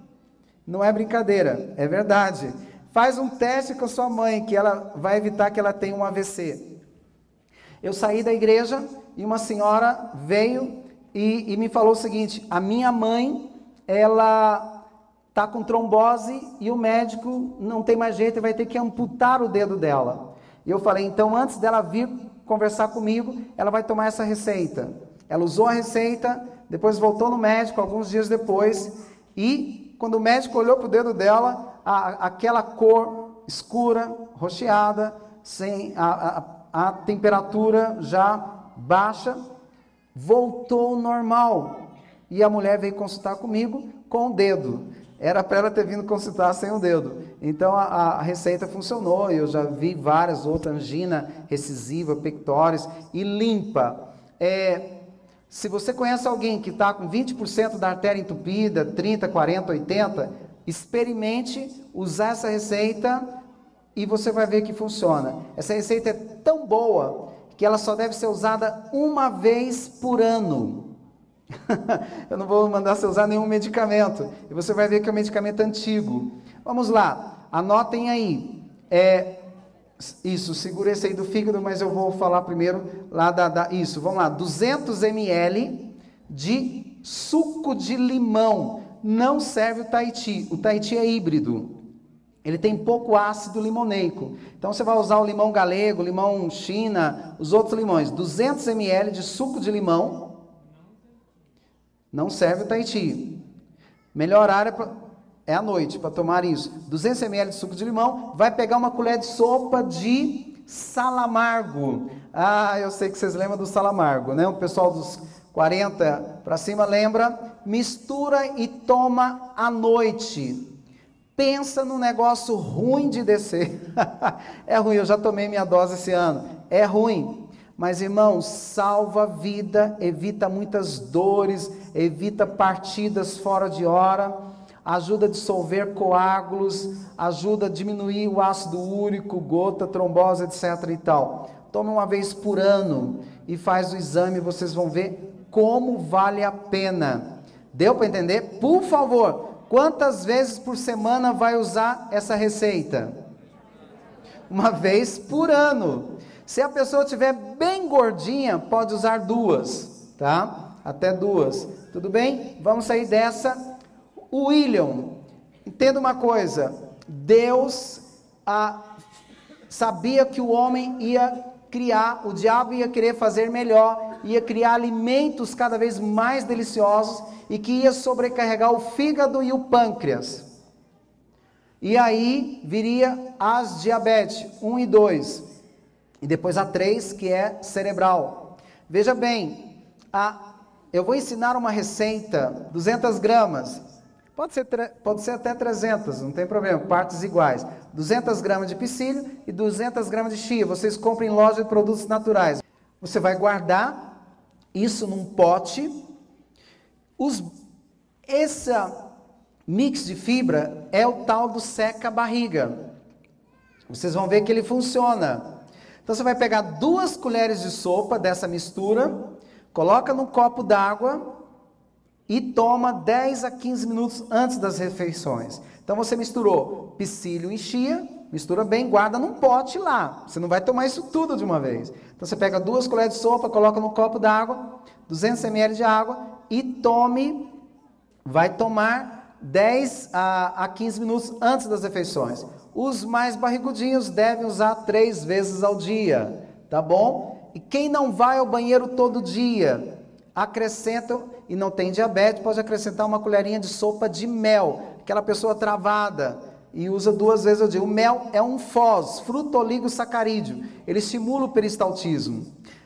Não é brincadeira, é verdade. Faz um teste com a sua mãe que ela vai evitar que ela tenha um AVC. Eu saí da igreja e uma senhora veio e, e me falou o seguinte: a minha mãe, ela está com trombose e o médico não tem mais jeito e vai ter que amputar o dedo dela. E eu falei: então, antes dela vir conversar comigo, ela vai tomar essa receita. Ela usou a receita, depois voltou no médico alguns dias depois e quando o médico olhou para o dedo dela, a, aquela cor escura, rocheada, sem a, a a temperatura já baixa, voltou normal. E a mulher veio consultar comigo com o dedo. Era para ela ter vindo consultar sem o dedo. Então a, a receita funcionou. Eu já vi várias outras, angina recisiva, pectores e limpa. É, se você conhece alguém que está com 20% da artéria entupida, 30, 40, 80, experimente usar essa receita e você vai ver que funciona. Essa receita é tão boa que ela só deve ser usada uma vez por ano. Eu não vou mandar você usar nenhum medicamento. E você vai ver que é um medicamento antigo. Vamos lá, anotem aí. É, isso, segura esse aí do fígado, mas eu vou falar primeiro lá da, da isso. Vamos lá, 200 ml de suco de limão. Não serve o Tahiti. O Tahiti é híbrido. Ele tem pouco ácido limoneico. Então você vai usar o limão galego, limão china, os outros limões. 200 ml de suco de limão. Não serve o Tahiti. Melhor área pra, é à noite para tomar isso. 200 ml de suco de limão. Vai pegar uma colher de sopa de salamargo. Ah, eu sei que vocês lembram do salamargo, né? O pessoal dos 40 para cima lembra. Mistura e toma à noite pensa no negócio ruim de descer. é ruim, eu já tomei minha dose esse ano. É ruim. Mas, irmãos, salva a vida, evita muitas dores, evita partidas fora de hora, ajuda a dissolver coágulos, ajuda a diminuir o ácido úrico, gota, trombose, etc. e tal. Tome uma vez por ano e faz o exame, vocês vão ver como vale a pena. Deu para entender? Por favor, Quantas vezes por semana vai usar essa receita? Uma vez por ano. Se a pessoa estiver bem gordinha, pode usar duas, tá? Até duas. Tudo bem? Vamos sair dessa. William, entenda uma coisa: Deus ah, sabia que o homem ia criar, o diabo ia querer fazer melhor, ia criar alimentos cada vez mais deliciosos e que ia sobrecarregar o fígado e o pâncreas. E aí viria as diabetes 1 e 2, e depois a 3, que é cerebral. Veja bem, a, eu vou ensinar uma receita, 200 gramas, pode ser, pode ser até 300, não tem problema, partes iguais. 200 gramas de psyllium e 200 gramas de chia, vocês compram em loja de produtos naturais. Você vai guardar isso num pote os, esse mix de fibra é o tal do seca-barriga. Vocês vão ver que ele funciona. Então você vai pegar duas colheres de sopa dessa mistura, coloca num copo d'água e toma 10 a 15 minutos antes das refeições. Então você misturou psyllium e chia, mistura bem, guarda num pote lá. Você não vai tomar isso tudo de uma vez. Então você pega duas colheres de sopa, coloca num copo d'água, 200 ml de água e tome, vai tomar 10 a, a 15 minutos antes das refeições. Os mais barrigudinhos devem usar três vezes ao dia, tá bom? E quem não vai ao banheiro todo dia, acrescentam, e não tem diabetes, pode acrescentar uma colherinha de sopa de mel. Aquela pessoa travada e usa duas vezes ao dia. O mel é um FOS, fruto oligosacarídeo. Ele estimula o peristaltismo.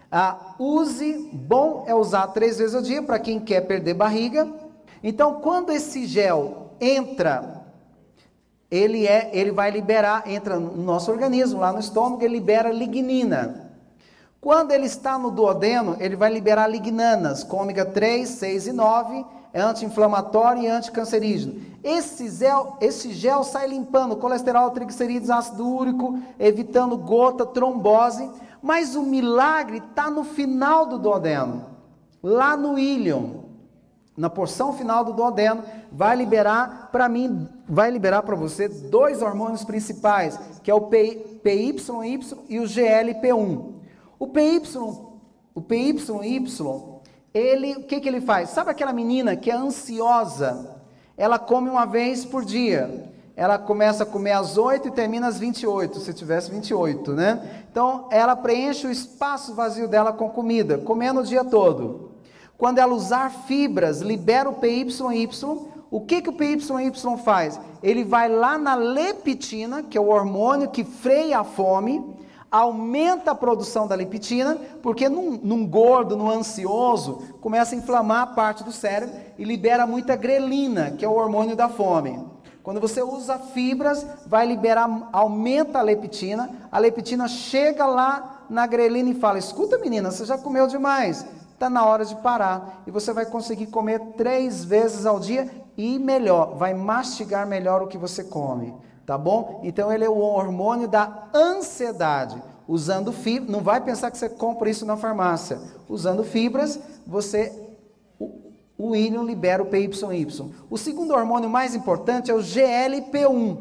Ah, use, bom é usar três vezes ao dia para quem quer perder barriga. Então, quando esse gel entra, ele é, ele vai liberar, entra no nosso organismo, lá no estômago, ele libera lignina. Quando ele está no duodeno, ele vai liberar lignanas, com ômega 3, 6 e 9, é anti-inflamatório e anticancerígeno. Esse gel, esse gel sai limpando colesterol, triglicerídeos, ácido úrico, evitando gota, trombose. Mas o milagre está no final do duodeno, lá no ílion, na porção final do duodeno, vai liberar para mim, vai liberar para você dois hormônios principais, que é o PYY e o GLP1. O PY, o PYY, ele, o que, que ele faz? Sabe aquela menina que é ansiosa? Ela come uma vez por dia. Ela começa a comer às 8 e termina às 28, se tivesse 28, né? Então, ela preenche o espaço vazio dela com comida, comendo o dia todo. Quando ela usar fibras, libera o PYY. O que, que o PYY faz? Ele vai lá na leptina, que é o hormônio que freia a fome, aumenta a produção da leptina, porque num, num, gordo, num ansioso, começa a inflamar a parte do cérebro e libera muita grelina, que é o hormônio da fome. Quando você usa fibras, vai liberar, aumenta a leptina, a leptina chega lá na grelina e fala: escuta menina, você já comeu demais, está na hora de parar. E você vai conseguir comer três vezes ao dia e melhor, vai mastigar melhor o que você come tá bom? Então ele é o hormônio da ansiedade. Usando fibras, não vai pensar que você compra isso na farmácia. Usando fibras, você o, o íon libera o PYY. O segundo hormônio mais importante é o GLP1.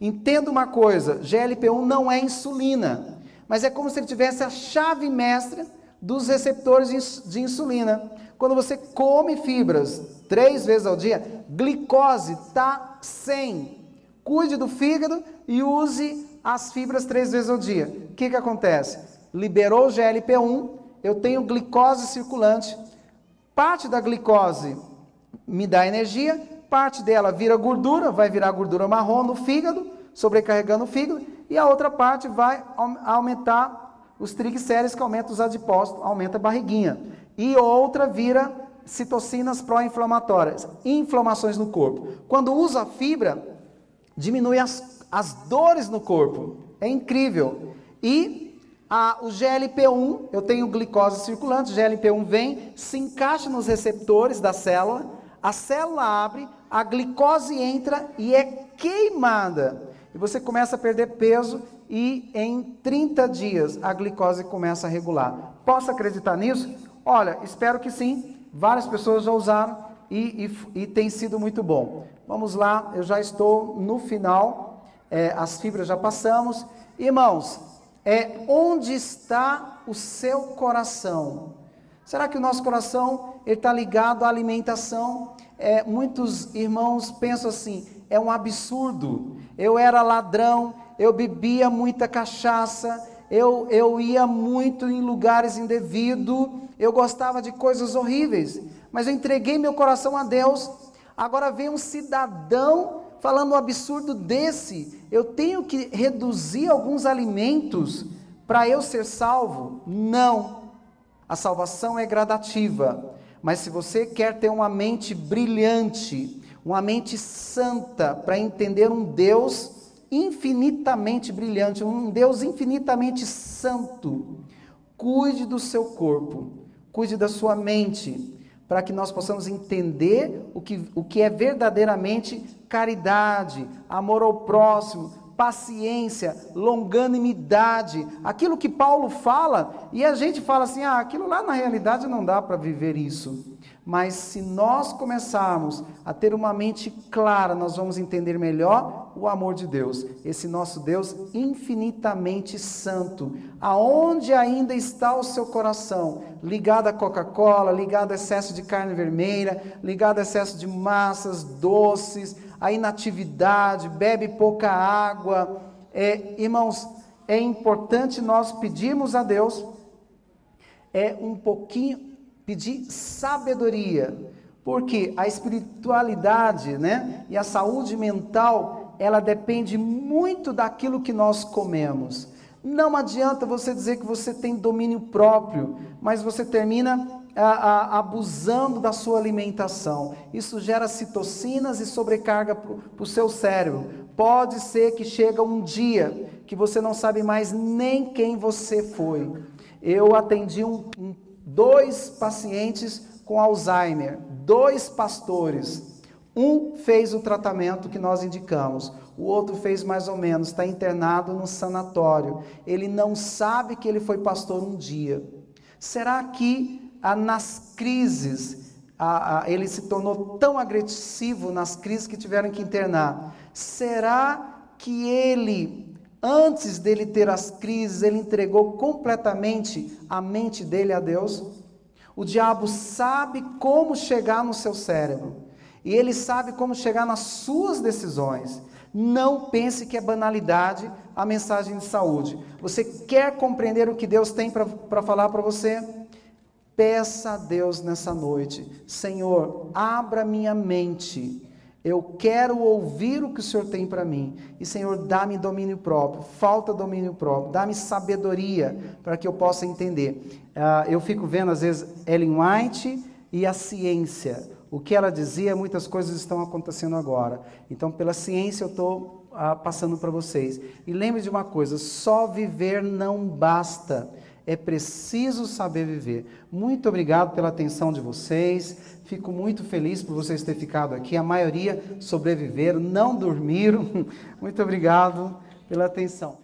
Entenda uma coisa, GLP1 não é insulina, mas é como se ele tivesse a chave mestra dos receptores de insulina. Quando você come fibras três vezes ao dia, glicose está 100 Cuide do fígado e use as fibras três vezes ao dia. O que, que acontece? Liberou o GLP-1, eu tenho glicose circulante. Parte da glicose me dá energia, parte dela vira gordura, vai virar gordura marrom no fígado, sobrecarregando o fígado, e a outra parte vai aumentar os triglicéridos, que aumenta os adipócitos, aumenta a barriguinha. E outra vira citocinas pró-inflamatórias, inflamações no corpo. Quando usa a fibra, diminui as, as dores no corpo. É incrível. E a, o GLP-1, eu tenho glicose circulante, o GLP-1 vem, se encaixa nos receptores da célula, a célula abre, a glicose entra e é queimada. E você começa a perder peso e em 30 dias a glicose começa a regular. Posso acreditar nisso? Olha, espero que sim. Várias pessoas já usaram e, e, e tem sido muito bom. Vamos lá, eu já estou no final, é, as fibras já passamos. Irmãos, é onde está o seu coração? Será que o nosso coração está ligado à alimentação? É, muitos irmãos pensam assim: é um absurdo. Eu era ladrão, eu bebia muita cachaça, eu, eu ia muito em lugares indevidos, eu gostava de coisas horríveis, mas eu entreguei meu coração a Deus Agora vem um cidadão falando um absurdo desse. Eu tenho que reduzir alguns alimentos para eu ser salvo? Não. A salvação é gradativa. Mas se você quer ter uma mente brilhante, uma mente santa, para entender um Deus infinitamente brilhante, um Deus infinitamente santo, cuide do seu corpo, cuide da sua mente, para que nós possamos entender o que, o que é verdadeiramente caridade, amor ao próximo, paciência, longanimidade, aquilo que Paulo fala, e a gente fala assim: ah, aquilo lá na realidade não dá para viver isso. Mas se nós começarmos a ter uma mente clara, nós vamos entender melhor o amor de Deus, esse nosso Deus infinitamente santo. Aonde ainda está o seu coração? Ligado à Coca-Cola, ligado a excesso de carne vermelha, ligado a excesso de massas, doces, a inatividade, bebe pouca água. É, irmãos, é importante nós pedirmos a Deus é um pouquinho pedir sabedoria, porque a espiritualidade, né, e a saúde mental, ela depende muito daquilo que nós comemos. Não adianta você dizer que você tem domínio próprio, mas você termina a, a, abusando da sua alimentação. Isso gera citocinas e sobrecarga para o seu cérebro. Pode ser que chega um dia que você não sabe mais nem quem você foi. Eu atendi um, um, dois pacientes com Alzheimer, dois pastores. Um fez o tratamento que nós indicamos, o outro fez mais ou menos, está internado no sanatório. Ele não sabe que ele foi pastor um dia. Será que ah, nas crises ah, ah, ele se tornou tão agressivo nas crises que tiveram que internar? Será que ele, antes dele ter as crises, ele entregou completamente a mente dele a Deus? O diabo sabe como chegar no seu cérebro. E ele sabe como chegar nas suas decisões. Não pense que é banalidade a mensagem de saúde. Você quer compreender o que Deus tem para falar para você? Peça a Deus nessa noite: Senhor, abra minha mente. Eu quero ouvir o que o Senhor tem para mim. E, Senhor, dá-me domínio próprio. Falta domínio próprio. Dá-me sabedoria para que eu possa entender. Uh, eu fico vendo, às vezes, Ellen White e a ciência. O que ela dizia, muitas coisas estão acontecendo agora. Então, pela ciência, eu estou ah, passando para vocês. E lembre de uma coisa: só viver não basta. É preciso saber viver. Muito obrigado pela atenção de vocês. Fico muito feliz por vocês terem ficado aqui. A maioria sobreviveram, não dormiram. Muito obrigado pela atenção.